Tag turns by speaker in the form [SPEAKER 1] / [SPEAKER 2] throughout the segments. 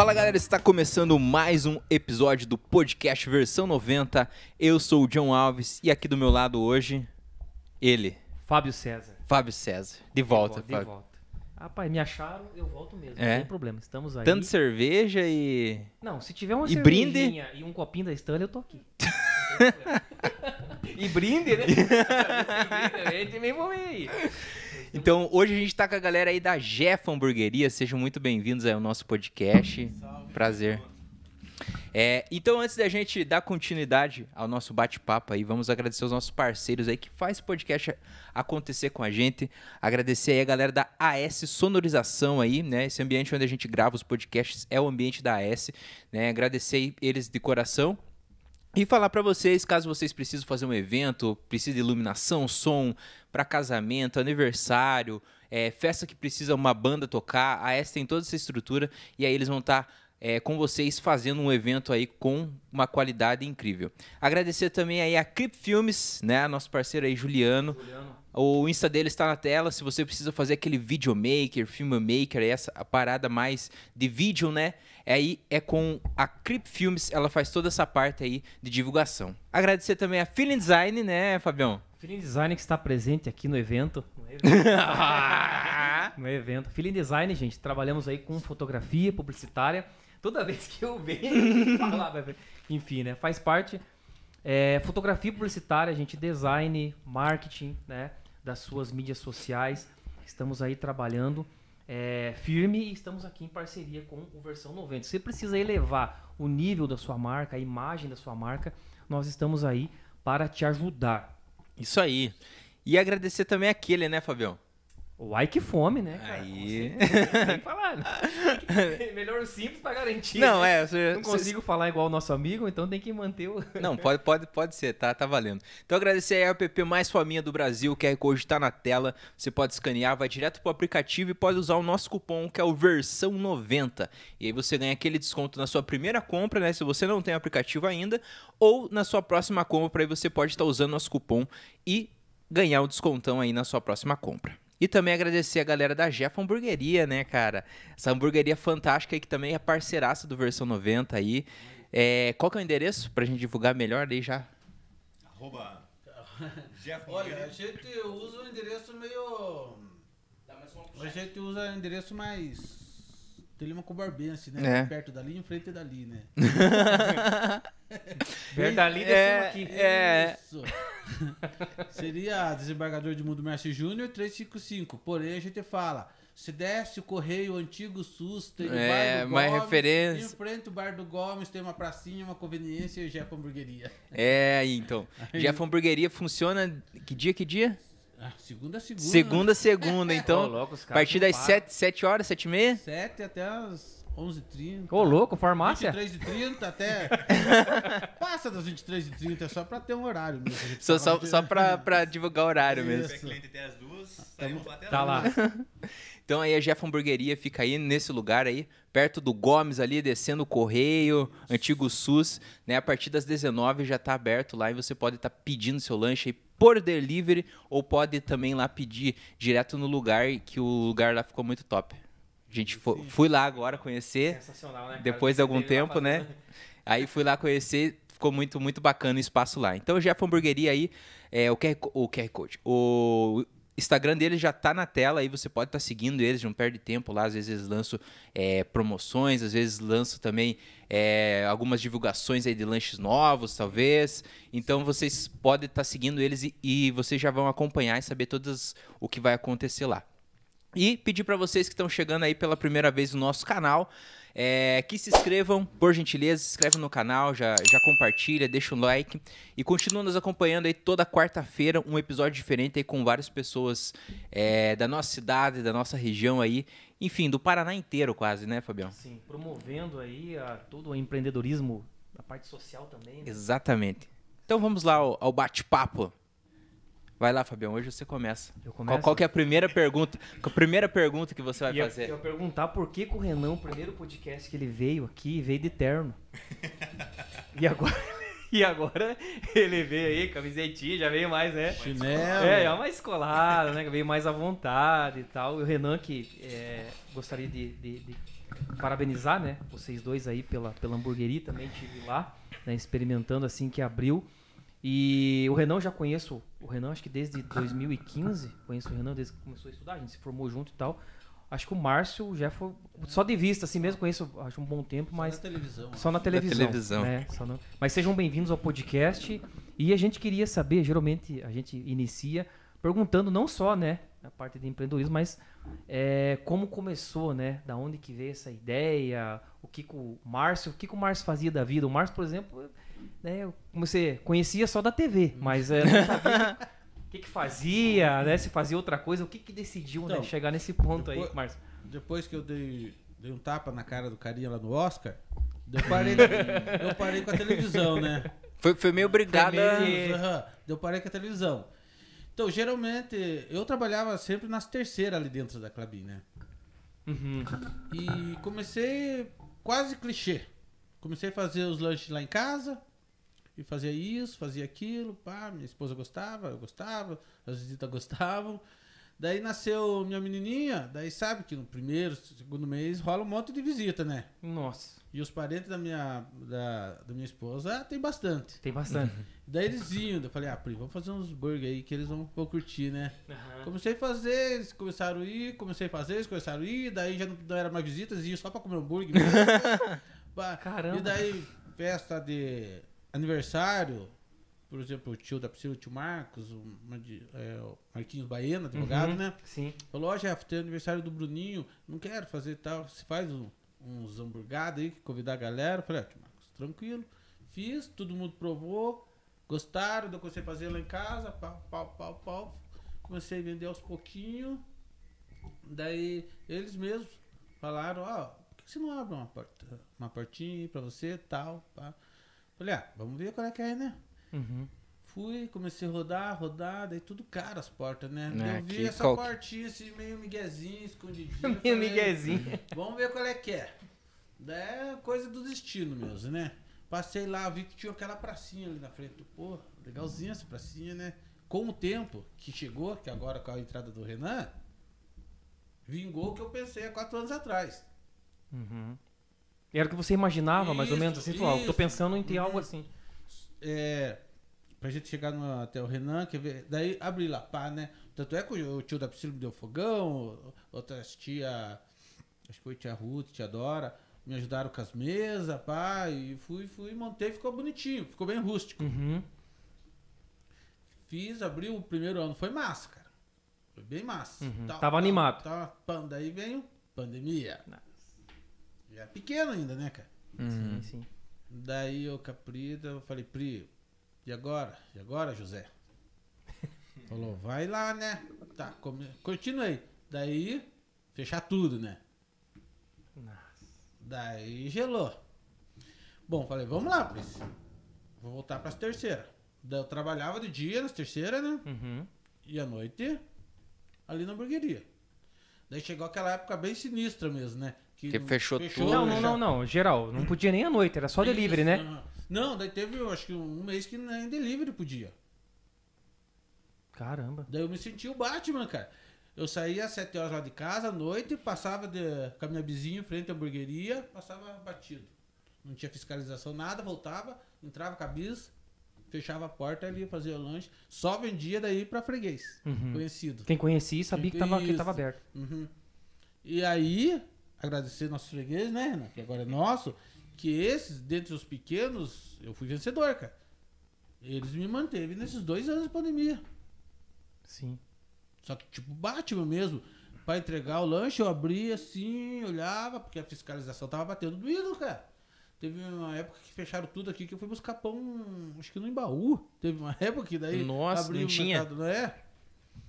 [SPEAKER 1] Fala galera, está começando mais um episódio do podcast versão 90. Eu sou o John Alves e aqui do meu lado hoje, ele,
[SPEAKER 2] Fábio César.
[SPEAKER 1] Fábio César. De volta,
[SPEAKER 2] de volta.
[SPEAKER 1] Fábio.
[SPEAKER 2] De volta. Rapaz, me acharam, eu volto mesmo.
[SPEAKER 1] É?
[SPEAKER 2] Não tem problema. Estamos aí.
[SPEAKER 1] Tanto cerveja e.
[SPEAKER 2] Não, se tiver uma
[SPEAKER 1] E brinde?
[SPEAKER 2] e um copinho da Stanley, eu tô aqui. E brinde, né? também vamos aí.
[SPEAKER 1] Então, hoje a gente tá com a galera aí da Jeff Hamburgueria. Sejam muito bem-vindos ao nosso podcast. Prazer. É, então, antes da gente dar continuidade ao nosso bate-papo aí, vamos agradecer os nossos parceiros aí que faz o podcast acontecer com a gente. Agradecer aí a galera da AS Sonorização aí, né? Esse ambiente onde a gente grava os podcasts é o ambiente da AS, né? Agradecer eles de coração. E falar pra vocês, caso vocês precisem fazer um evento, precisa de iluminação, som, para casamento, aniversário, é, festa que precisa uma banda tocar, a AS tem toda essa estrutura e aí eles vão estar com vocês fazendo um evento aí com uma qualidade incrível. Agradecer também aí a Clip Filmes, né, nosso parceiro aí Juliano.
[SPEAKER 2] Juliano,
[SPEAKER 1] O Insta dele está na tela. Se você precisa fazer aquele videomaker, filmmaker, essa a parada mais de vídeo, né? Aí é com a Crip Filmes, ela faz toda essa parte aí de divulgação. Agradecer também a Feeling Design, né, Fabião?
[SPEAKER 2] Feeling Design que está presente aqui no evento. No evento. no evento. Feeling Design, gente, trabalhamos aí com fotografia publicitária. Toda vez que eu venho falar, ver. enfim, né? Faz parte. É, fotografia publicitária, gente, design, marketing, né? Das suas mídias sociais. Estamos aí trabalhando é, firme e estamos aqui em parceria com o Versão 90. Você precisa elevar o nível da sua marca, a imagem da sua marca. Nós estamos aí para te ajudar.
[SPEAKER 1] Isso aí. E agradecer também aquele, né, Fabião?
[SPEAKER 2] Uai, que fome, né? Cara?
[SPEAKER 1] Aí.
[SPEAKER 2] Tem que falar, né? Melhor simples pra garantir.
[SPEAKER 1] Não,
[SPEAKER 2] né?
[SPEAKER 1] é. Você,
[SPEAKER 2] Não consigo falar igual o nosso amigo, então tem que manter o.
[SPEAKER 1] Não, pode, pode, pode ser, tá, tá valendo. Então agradecer aí a app mais faminha do Brasil, o QR Code tá na tela, você pode escanear, vai direto pro aplicativo e pode usar o nosso cupom, que é o versão 90. E aí você ganha aquele desconto na sua primeira compra, né, se você não tem aplicativo ainda, ou na sua próxima compra, aí você pode estar usando nosso cupom e ganhar o descontão aí na sua próxima compra. E também agradecer a galera da Jeff Hamburgueria, né, cara? Essa hamburgueria fantástica aí que também é parceiraça do versão 90 aí. É, qual que é o endereço pra gente divulgar melhor aí já?
[SPEAKER 3] Arroba Jeff
[SPEAKER 4] Olha, a gente usa um endereço meio. A gente usa um endereço mais. Telema com Barbense, né?
[SPEAKER 1] É.
[SPEAKER 4] Perto dali, em frente dali, né?
[SPEAKER 2] Perto dali,
[SPEAKER 1] É,
[SPEAKER 2] aqui.
[SPEAKER 1] é.
[SPEAKER 4] Isso. Seria desembargador de Mundo Mércio Júnior 355. Porém, a gente fala. Se desce o correio antigo SUS, tem o
[SPEAKER 1] É,
[SPEAKER 4] bar do
[SPEAKER 1] mais
[SPEAKER 4] Gomes,
[SPEAKER 1] referência.
[SPEAKER 4] Em frente o bar do Gomes, tem uma pracinha, uma conveniência e o Jeff Hamburgueria.
[SPEAKER 1] É, então.
[SPEAKER 4] Aí.
[SPEAKER 1] Jeff Hamburgueria funciona que dia, que dia?
[SPEAKER 4] Ah, segunda a segunda.
[SPEAKER 1] Segunda, segunda.
[SPEAKER 2] Ô,
[SPEAKER 1] Então,
[SPEAKER 2] louco, os
[SPEAKER 1] a
[SPEAKER 2] caras
[SPEAKER 1] partir
[SPEAKER 2] não
[SPEAKER 1] das
[SPEAKER 2] param.
[SPEAKER 1] 7, 7 horas, 7 e meia?
[SPEAKER 4] 7 até as 11h30.
[SPEAKER 2] Ô, louco, farmácia?
[SPEAKER 4] 23h30 até. Passa das 23h30 só pra ter um horário mesmo. A gente
[SPEAKER 1] Só,
[SPEAKER 4] fala
[SPEAKER 1] só,
[SPEAKER 4] de-
[SPEAKER 1] só pra, pra divulgar o horário mesmo.
[SPEAKER 3] Se é cliente até as duas, saímos pra até
[SPEAKER 2] Tá lá.
[SPEAKER 1] Então aí a Jeff Hamburgueria fica aí nesse lugar aí, perto do Gomes ali, descendo o correio, antigo SUS, né? A partir das 19 já tá aberto lá e você pode estar pedindo seu lanche aí por delivery ou pode também lá pedir direto no lugar, que o lugar lá ficou muito top. A gente fo- fui lá agora conhecer,
[SPEAKER 2] Sensacional, né?
[SPEAKER 1] depois de algum tempo, né?
[SPEAKER 2] fazendo-
[SPEAKER 1] Aí fui lá conhecer, ficou muito, muito bacana o espaço lá. Então, o Jeff Hamburgueria aí, é, o, QR, o QR Code, o Instagram deles já tá na tela, aí você pode estar seguindo eles, não perde tempo lá. Às vezes lançam é, promoções, às vezes lançam também é, algumas divulgações aí de lanches novos, talvez. Então, vocês podem estar seguindo eles e, e vocês já vão acompanhar e saber todas o que vai acontecer lá. E pedir para vocês que estão chegando aí pela primeira vez no nosso canal, é, que se inscrevam, por gentileza, se inscreve no canal, já, já compartilha, deixa um like e continua nos acompanhando aí toda quarta-feira, um episódio diferente aí com várias pessoas é, da nossa cidade, da nossa região aí, enfim, do Paraná inteiro quase, né, Fabião?
[SPEAKER 2] Sim, promovendo aí a, todo o empreendedorismo, a parte social também. Né?
[SPEAKER 1] Exatamente. Então vamos lá ao, ao bate-papo. Vai lá, Fabião, hoje você começa.
[SPEAKER 2] Eu
[SPEAKER 1] Qual,
[SPEAKER 2] começo?
[SPEAKER 1] qual que é a primeira pergunta? A primeira pergunta que você vai
[SPEAKER 2] E eu,
[SPEAKER 1] fazer?
[SPEAKER 2] eu ia perguntar por que, que o Renan, o primeiro podcast que ele veio aqui, veio de terno. e agora, e agora ele veio aí, camisetinha, já veio mais, né?
[SPEAKER 4] Chinelo.
[SPEAKER 2] É, é uma escolada, né? Veio mais à vontade e tal. E o Renan que é, gostaria de, de- de parabenizar, né, vocês dois aí pela, pela hamburgueria, também tive lá, né, experimentando assim que abriu. E o Renan eu já conheço, o Renan acho que desde 2015, conheço o Renan desde que começou a estudar, a gente se formou junto e tal. Acho que o Márcio já foi só de vista assim mesmo, conheço acho um bom tempo, mas
[SPEAKER 4] Só na televisão.
[SPEAKER 2] só na televisão.
[SPEAKER 1] televisão.
[SPEAKER 2] né? Só na- Mas sejam bem-vindos ao podcast. E a gente queria saber, geralmente a gente inicia perguntando não só, né, a parte de empreendedorismo, mas é, como começou, né? Da onde que veio essa ideia? O que, que o Márcio, o que, que o Márcio fazia da vida? O Márcio, por exemplo, né, eu comecei, conhecia só da TV, mas é, não sabia o que, que fazia, né? Se fazia outra coisa, o que, que decidiu né,
[SPEAKER 4] Então,
[SPEAKER 2] chegar nesse ponto aí,
[SPEAKER 4] depois-
[SPEAKER 2] Márcio?
[SPEAKER 4] Depois que eu dei, dei um tapa na cara do carinha lá no Oscar, eu parei, eu parei com a televisão, né?
[SPEAKER 1] Foi, foi meio obrigada.
[SPEAKER 4] Aham. Eu parei com a televisão. Então, geralmente, eu trabalhava sempre nas terceiras ali dentro da Clabin, né?
[SPEAKER 2] Uhum.
[SPEAKER 4] E comecei quase clichê. Comecei a fazer os lanches lá em casa. E fazia isso, fazia aquilo, pá, minha esposa gostava, eu gostava, as visitas gostavam. Daí nasceu minha menininha, daí sabe que no primeiro, segundo mês rola um monte de visita, né?
[SPEAKER 2] Nossa,
[SPEAKER 4] E os parentes da minha, da, da minha esposa tem bastante.
[SPEAKER 2] tem bastante.
[SPEAKER 4] Daí eles iam, eu falei, ah, Pri, vamos fazer uns burger aí que eles vão, vão curtir, né?
[SPEAKER 2] Aham.
[SPEAKER 4] Comecei a fazer, eles começaram a ir, comecei a fazer, eles começaram a ir, daí já não, não era mais visitas, ia só pra comer hambúrguer
[SPEAKER 2] Caramba.
[SPEAKER 4] E daí, festa de aniversário, por exemplo, o tio da Priscila, o tio Marcos, o, é, o Marquinhos Baena, advogado,
[SPEAKER 2] Uhum,
[SPEAKER 4] né?
[SPEAKER 2] Sim.
[SPEAKER 4] Falou, ó, Jeff, tem aniversário do Bruninho, não quero fazer tal, você faz um- uns hamburgados aí, convidar a galera. Eu Falei, ó, tio Marcos, tranquilo. Fiz, todo mundo provou, gostaram, eu comecei a fazer lá em casa, pau, pau, pau, pau. Comecei a vender aos pouquinhos. Daí eles mesmos falaram, ó, por que você não abre uma, porta, uma portinha aí pra você tal, pá. Falei, ah, vamos ver qual é que é, né?
[SPEAKER 2] Uhum.
[SPEAKER 4] Fui, comecei a rodar, rodar, daí tudo caro as portas, né?
[SPEAKER 1] É,
[SPEAKER 4] eu vi essa
[SPEAKER 1] qual-
[SPEAKER 4] portinha assim, meio miguezinho, escondidinho.
[SPEAKER 2] Meio miguezinho.
[SPEAKER 4] Vamos ver qual é que é. Daí é coisa do destino mesmo, né? Passei lá, vi que tinha aquela pracinha ali na frente. Pô, legalzinha essa pracinha, né? Com o tempo que chegou, que agora com a entrada do Renan, vingou o que eu pensei há quatro anos atrás.
[SPEAKER 2] Uhum. Era o que você imaginava, mais ou menos, assim, falou, ó, tô pensando em ter algo assim.
[SPEAKER 4] é, pra gente chegar no- até o Renan, quer ver? Daí abri lá, pá, né? Tanto é que o, tio da Priscila me deu fogão, outras tia, acho que foi tia Ruth, tia Dora, me ajudaram com as mesas, pá, e fui, fui, montei, ficou bonitinho, ficou bem rústico.
[SPEAKER 2] Uhum.
[SPEAKER 4] Fiz, abri o primeiro ano, foi massa, cara. Foi bem massa.
[SPEAKER 2] Uhum.
[SPEAKER 4] Tal,
[SPEAKER 2] Tava
[SPEAKER 4] tal,
[SPEAKER 2] animado.
[SPEAKER 4] tal, pam, daí veio pandemia. Já pequeno ainda, né, cara?
[SPEAKER 2] Sim, sim.
[SPEAKER 4] Daí eu caprida, eu falei, Pri, e agora? E agora, José? Falou, vai lá, né? Tá, come... continuei. Daí, fechar tudo, né? Daí gelou. Bom, falei, vamos lá, Pri. Vou voltar pras terceiras. Daí eu trabalhava de dia nas terceiras, né?
[SPEAKER 2] Uhum.
[SPEAKER 4] E à noite, ali na hamburgueria. Daí chegou aquela época bem sinistra mesmo, né?
[SPEAKER 1] Que fechou tudo,
[SPEAKER 2] Não, não, não, não. Geral, não podia nem à noite, era só delivery, né?
[SPEAKER 4] Não, daí teve, eu acho que um mês que nem delivery podia.
[SPEAKER 2] Caramba.
[SPEAKER 4] Daí eu me senti o Batman, cara. Eu saía às 7 horas lá de casa, à noite, passava de, com a minha vizinha em frente à hamburgueria, passava batido. Não tinha fiscalização, nada, voltava, entrava com a bis, fechava a porta ali, fazia o lanche. Só vendia daí pra freguês,
[SPEAKER 2] Uhum.
[SPEAKER 4] conhecido.
[SPEAKER 2] Quem conhecia sabia que tava, que tava aberto.
[SPEAKER 4] Uhum. E aí, agradecer nossos fregueses, né, Renan? Que agora é nosso. Que esses, dentre os pequenos, eu fui vencedor, cara. Eles me manteve nesses dois anos de pandemia.
[SPEAKER 2] Sim.
[SPEAKER 4] Só que, tipo, Batman mesmo. Pra entregar o lanche, eu abria assim, olhava, porque a fiscalização tava batendo doído, cara. Teve uma época que fecharam tudo aqui que eu fui buscar pão, acho que no Embaú. Teve uma época que daí.
[SPEAKER 1] Nossa,
[SPEAKER 4] abri
[SPEAKER 1] não
[SPEAKER 4] o
[SPEAKER 1] tinha?
[SPEAKER 4] mercado, não é?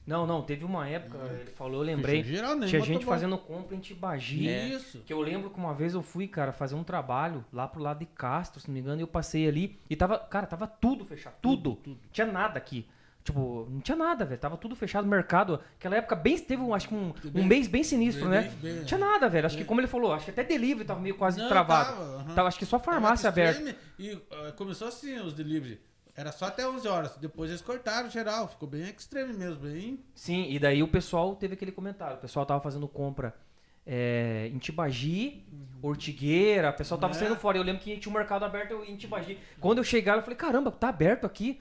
[SPEAKER 2] Não, não, teve uma época, ele falou, eu lembrei.
[SPEAKER 4] Fechou geral, nem
[SPEAKER 2] Tinha gente fazendo compra em Tibagi.
[SPEAKER 4] Isso.
[SPEAKER 2] Que eu lembro que uma vez eu fui, cara, fazer um trabalho lá pro lado de Castro, se não me engano, e eu passei ali e tava, cara, tava tudo fechado, tudo. Tinha nada aqui. Tipo, não tinha nada, velho. Tava tudo fechado, mercado. Aquela época bem teve um, acho que um, um mês bem sinistro,
[SPEAKER 4] Bem-
[SPEAKER 2] né?
[SPEAKER 4] bem-
[SPEAKER 2] Não tinha nada, velho. Acho que como ele falou, acho que até delivery tava meio quase
[SPEAKER 4] Não,
[SPEAKER 2] travado.
[SPEAKER 4] tava, aham.
[SPEAKER 2] Tava, acho que só farmácia
[SPEAKER 4] Tava
[SPEAKER 2] aberta.
[SPEAKER 4] E ah, começou assim os delivery. Era só até 11 horas. Depois eles cortaram geral. Ficou bem extreme mesmo. Bem.
[SPEAKER 2] Sim, e daí o pessoal teve aquele comentário. O pessoal tava fazendo compra é, em Tibagi, Ortigueira, o pessoal tava
[SPEAKER 4] É.
[SPEAKER 2] saindo fora. Eu lembro que tinha um mercado aberto em Tibagi. Quando eu chegar, eu falei, caramba, tá aberto aqui?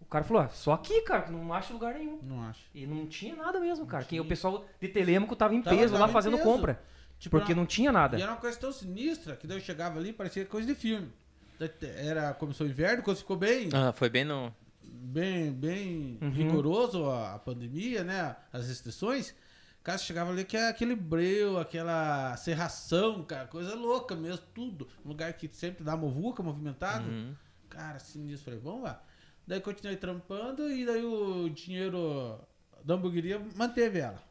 [SPEAKER 2] O cara falou, ah, só aqui, cara, que não acha lugar nenhum.
[SPEAKER 4] Não acho.
[SPEAKER 2] E não tinha nada mesmo, cara. Que o pessoal de Telêmaco tava em
[SPEAKER 4] Tava-
[SPEAKER 2] peso
[SPEAKER 4] tava
[SPEAKER 2] lá
[SPEAKER 4] em
[SPEAKER 2] fazendo
[SPEAKER 4] peso.
[SPEAKER 2] compra.
[SPEAKER 4] Tipo,
[SPEAKER 2] Porque
[SPEAKER 4] era-
[SPEAKER 2] não tinha nada.
[SPEAKER 4] E era uma coisa tão sinistra que daí eu chegava ali parecia coisa de filme. Era, começou o inverno, quando ficou bem,
[SPEAKER 1] Ah, foi bem no.
[SPEAKER 4] bem, bem
[SPEAKER 2] Uhum.
[SPEAKER 4] rigoroso a, a pandemia, né? As restrições. Cara, chegava ali que é aquele breu, aquela serração, cara, coisa louca mesmo, tudo. Um lugar que sempre dá movuca, movimentado.
[SPEAKER 1] Uhum.
[SPEAKER 4] Cara, sinistro. Falei, vamos lá. Daí continuei trampando e daí o dinheiro da hamburgueria manteve ela.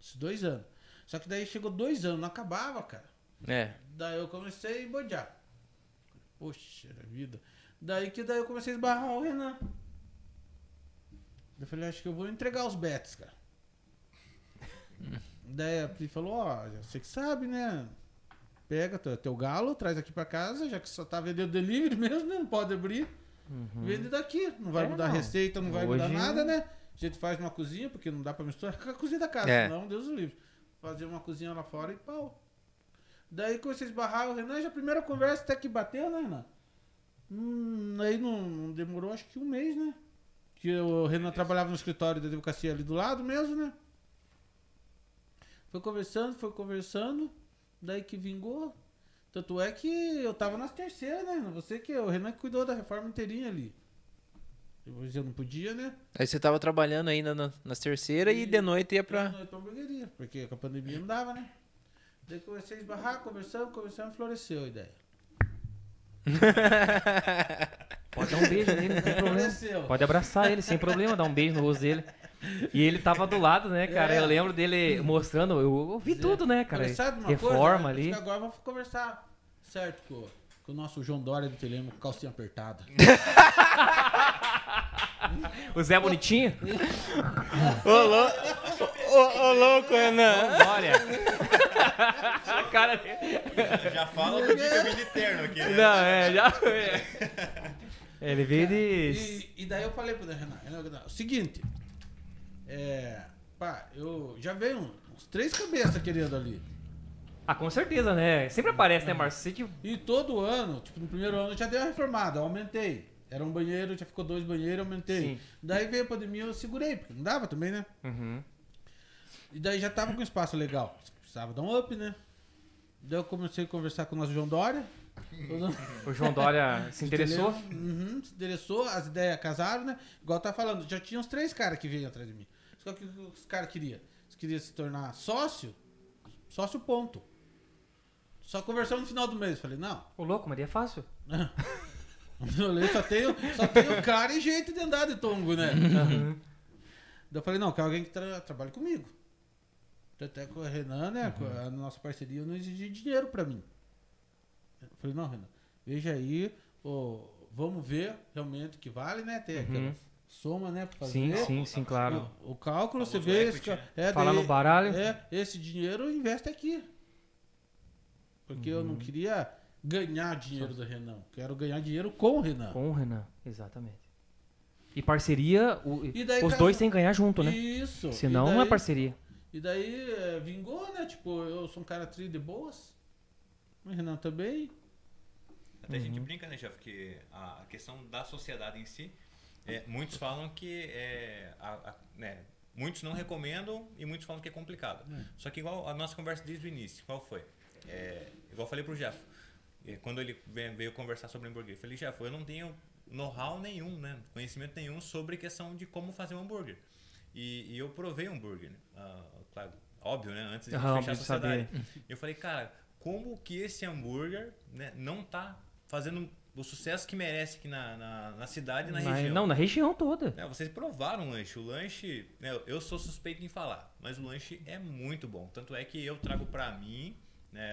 [SPEAKER 4] Esses dois anos. Só que daí chegou dois anos, não acabava, cara.
[SPEAKER 1] É.
[SPEAKER 4] Daí eu comecei a bodear. Poxa vida. Daí que daí eu comecei a esbarrar o Renan. Eu falei, acho que eu vou entregar os bets, cara. daí a Pri falou, ó, você que sabe, né? Pega teu, teu galo, traz aqui pra casa, já que só tá vendendo delivery mesmo, né? Não pode abrir. Vende daqui. Não vai
[SPEAKER 2] É,
[SPEAKER 4] mudar a
[SPEAKER 2] não.
[SPEAKER 4] receita, não vai mudar
[SPEAKER 2] Hoje-
[SPEAKER 4] nada, né? A gente faz uma cozinha, porque não dá pra misturar com a cozinha da casa,
[SPEAKER 1] É.
[SPEAKER 4] senão Deus o livre. Fazer uma cozinha lá fora e pau. Daí comecei a esbarrar o Renan, já a primeira conversa até que bateu, né, Renan? Hum, aí não, não demorou acho que um mês, né? Que o Renan trabalhava no escritório da advocacia ali do lado mesmo, né? Foi conversando, foi conversando, daí que vingou. Tanto é que eu tava nas terceiras, né? Você que o Renan que cuidou da reforma inteirinha ali. Depois eu não podia, né?
[SPEAKER 1] Aí você tava trabalhando ainda na- nas terceiras e de noite ia pra.
[SPEAKER 4] Pra... pra hamburgueria, porque com a pandemia não dava, né? Daí comecei a esbarrar, conversando, conversando, floresceu a ideia.
[SPEAKER 2] Pode dar um beijo nele, não tem problema.
[SPEAKER 4] Floresceu.
[SPEAKER 2] Pode abraçar ele, sem problema, dar um beijo no rosto dele. E ele tava do lado, né, cara?
[SPEAKER 4] É.
[SPEAKER 2] Eu lembro dele mostrando, eu ouvi tudo, né, cara?
[SPEAKER 4] Falei, sabe uma
[SPEAKER 2] Reforma
[SPEAKER 4] coisa? Acho
[SPEAKER 2] ali.
[SPEAKER 4] que agora vamos conversar certo com, com o nosso João Dória do Telemo com calcinha apertada.
[SPEAKER 2] O Zé Bonitinho?
[SPEAKER 1] Ô, lou- ô, ô, louco, Renan!
[SPEAKER 2] Olha. A cara dele.
[SPEAKER 3] Já fala que eu vim de terno aqui, né?
[SPEAKER 2] Não, é, já. Ele veio de.
[SPEAKER 4] E, e daí eu falei pro Renan, Renan, o seguinte, é, pá, eu já veio uns três cabeças querendo ali.
[SPEAKER 2] Ah, com certeza, né? Sempre aparece, né, Márcio? Que-
[SPEAKER 4] E todo ano, tipo, no primeiro ano eu já dei uma reformada, eu aumentei. Era um banheiro, já ficou dois banheiros, eu aumentei.
[SPEAKER 2] Sim.
[SPEAKER 4] Daí veio a pandemia, eu segurei, porque não dava também, né?
[SPEAKER 2] Uhum.
[SPEAKER 4] E daí já tava com espaço legal. Precisava dar um up, né? Daí eu comecei a conversar com o nosso João Dória.
[SPEAKER 2] O João Dória se interessou?
[SPEAKER 4] Uhum, se interessou, as ideias casaram, né? Igual tá falando, já tinha uns três caras que veio atrás de mim. Só que o que os caras queriam? Eles queriam se tornar sócio, sócio ponto. Só conversamos no final do mês. Falei, não,
[SPEAKER 2] Ô, louco, mas é fácil.
[SPEAKER 4] eu só tenho, só tenho cara e jeito de andar de tongo, né?
[SPEAKER 2] Uhum.
[SPEAKER 4] Daí eu falei, não, quero alguém que tra trabalhe comigo. Até com o Renan, né? Com a nossa parceria não exigia dinheiro pra mim. Eu falei, não, Renan, veja aí, ô, vamos ver realmente o que vale, né? Ter aquela
[SPEAKER 2] Uhum.
[SPEAKER 4] soma, né? Pra
[SPEAKER 2] Sim,
[SPEAKER 4] fazer.
[SPEAKER 2] sim, sim, claro.
[SPEAKER 4] O, o cálculo, você
[SPEAKER 3] Famoso
[SPEAKER 4] vê.
[SPEAKER 3] equity,
[SPEAKER 4] Esse,
[SPEAKER 3] né?
[SPEAKER 4] é,
[SPEAKER 2] Fala
[SPEAKER 4] daí-
[SPEAKER 2] no baralho.
[SPEAKER 4] É, esse dinheiro investe aqui. Porque eu
[SPEAKER 2] Uhum.
[SPEAKER 4] não queria ganhar dinheiro do Renan. Quero ganhar dinheiro com o Renan.
[SPEAKER 2] Com o Renan, exatamente. E parceria, o-
[SPEAKER 4] E daí,
[SPEAKER 2] os
[SPEAKER 4] cara,
[SPEAKER 2] dois têm que ganhar junto, né?
[SPEAKER 4] Isso.
[SPEAKER 2] Senão
[SPEAKER 4] E
[SPEAKER 2] não é
[SPEAKER 4] daí-
[SPEAKER 2] parceria.
[SPEAKER 4] E daí é, vingou, né? Tipo, eu sou um cara tri de boas. O Renan também.
[SPEAKER 3] Até a gente
[SPEAKER 2] Uhum.
[SPEAKER 3] brinca, né, Jeff, que a questão da sociedade em si, é, muitos falam que é, a- a- né, muitos não recomendam e muitos falam que é complicado. Só que igual a nossa conversa desde o início, qual foi? É, igual eu falei pro Jeff, é, quando ele veio, veio conversar sobre hambúrguer, eu falei, Jeff, eu não tenho know-how nenhum, né, conhecimento nenhum sobre questão de como fazer um hambúrguer. E, e eu provei um hambúrguer, né? Ah, claro, óbvio, né, antes de
[SPEAKER 2] Aham,
[SPEAKER 3] fechar a
[SPEAKER 2] de saber.
[SPEAKER 3] sociedade. Eu falei, cara, como que esse hambúrguer né, não tá fazendo o sucesso que merece aqui na, na, na cidade e na
[SPEAKER 2] Mas-
[SPEAKER 3] região?
[SPEAKER 2] Não, na região toda.
[SPEAKER 3] É, vocês provaram o lanche. O lanche, né, eu sou suspeito em falar, mas o lanche é muito bom. Tanto é que eu trago pra mim, né,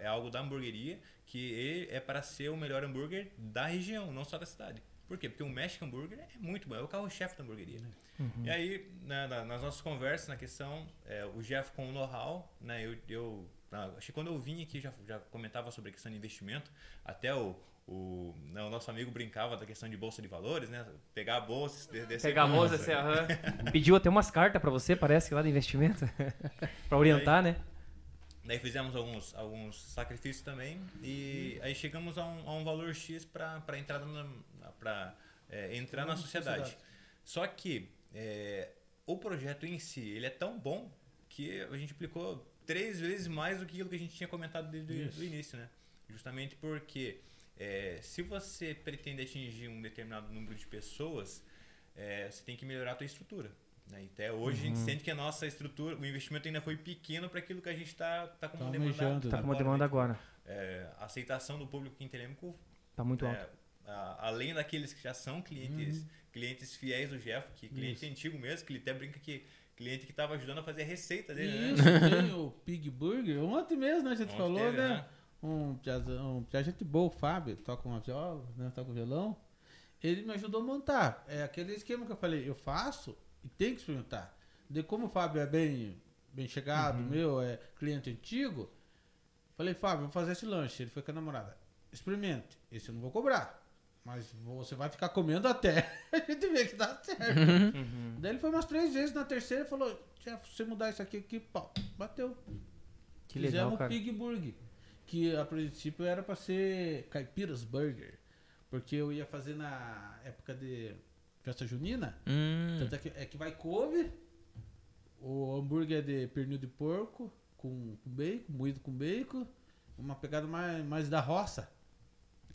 [SPEAKER 3] é algo da hamburgueria, que é para ser o melhor hambúrguer da região, não só da cidade. Por quê? Porque o Mexican Burger é muito bom, é o carro-chefe da hamburgueria. E aí, né, na- nas nossas conversas, na questão, é, o Jeff com o know-how, né, eu, eu ah, acho que quando eu vim aqui já, já comentava sobre a questão de investimento, até o, o, né, o nosso amigo brincava da questão de bolsa de valores, né? Pegar a bolsa, de- descer
[SPEAKER 2] Pegar a bolsa,
[SPEAKER 3] bolsa.
[SPEAKER 2] assim, aham. Pediu até umas cartas pra você, parece, lá de investimento. pra orientar, né?
[SPEAKER 3] Daí fizemos alguns, alguns sacrifícios também e aí chegamos a um, a um valor X para entrada na, pra, é, entrar na sociedade.
[SPEAKER 4] sociedade.
[SPEAKER 3] Só que é, o projeto em si ele é tão bom que a gente aplicou três vezes mais do que aquilo que a gente tinha comentado desde o início, né? Justamente porque é, se você pretende atingir um determinado número de pessoas, é, você tem que melhorar a tua estrutura. Né? E Até hoje a gente sente que a nossa estrutura, o investimento ainda foi pequeno para aquilo que a gente está tá com uma
[SPEAKER 4] Tá
[SPEAKER 3] demanda.
[SPEAKER 2] Tá com uma demanda
[SPEAKER 3] né?
[SPEAKER 2] agora.
[SPEAKER 3] É, a aceitação do público quintelêmico,
[SPEAKER 2] Tá muito alto.
[SPEAKER 3] A- além daqueles que já são clientes, clientes fiéis do Jeff, que cliente
[SPEAKER 4] Isso.
[SPEAKER 3] antigo mesmo, que ele até brinca que cliente que estava ajudando a fazer a receita dele, né?
[SPEAKER 4] Isso, tem o Pig Burger. Ontem mesmo, né? A gente
[SPEAKER 3] Ontem
[SPEAKER 4] falou,
[SPEAKER 3] teve,
[SPEAKER 4] né?
[SPEAKER 3] né?
[SPEAKER 4] Um um pia gente boa, o Fábio, toca uma viola, né? Toca um violão. Ele me ajudou a montar. É aquele esquema que eu falei, eu faço e tem que experimentar. De como o Fábio é bem, bem chegado, meu, é cliente antigo, falei, Fábio, vou fazer esse lanche. Ele foi com a namorada. Experimente. Esse eu não vou cobrar. Mas você vai ficar comendo até a gente ver que dá certo.
[SPEAKER 2] Uhum.
[SPEAKER 4] Daí ele foi umas três vezes, na terceira ele falou, se você mudar isso aqui, aqui, pau, bateu.
[SPEAKER 2] Que legal,
[SPEAKER 4] Fizemos
[SPEAKER 2] cara.
[SPEAKER 4] Pig Burger, que a princípio era pra ser Caipiras Burger, porque eu ia fazer na época de festa junina,
[SPEAKER 1] Hum.
[SPEAKER 4] tanto é que, é que vai couve, o hambúrguer de pernil de porco, com, com bacon, moído com bacon, uma pegada mais, mais da roça.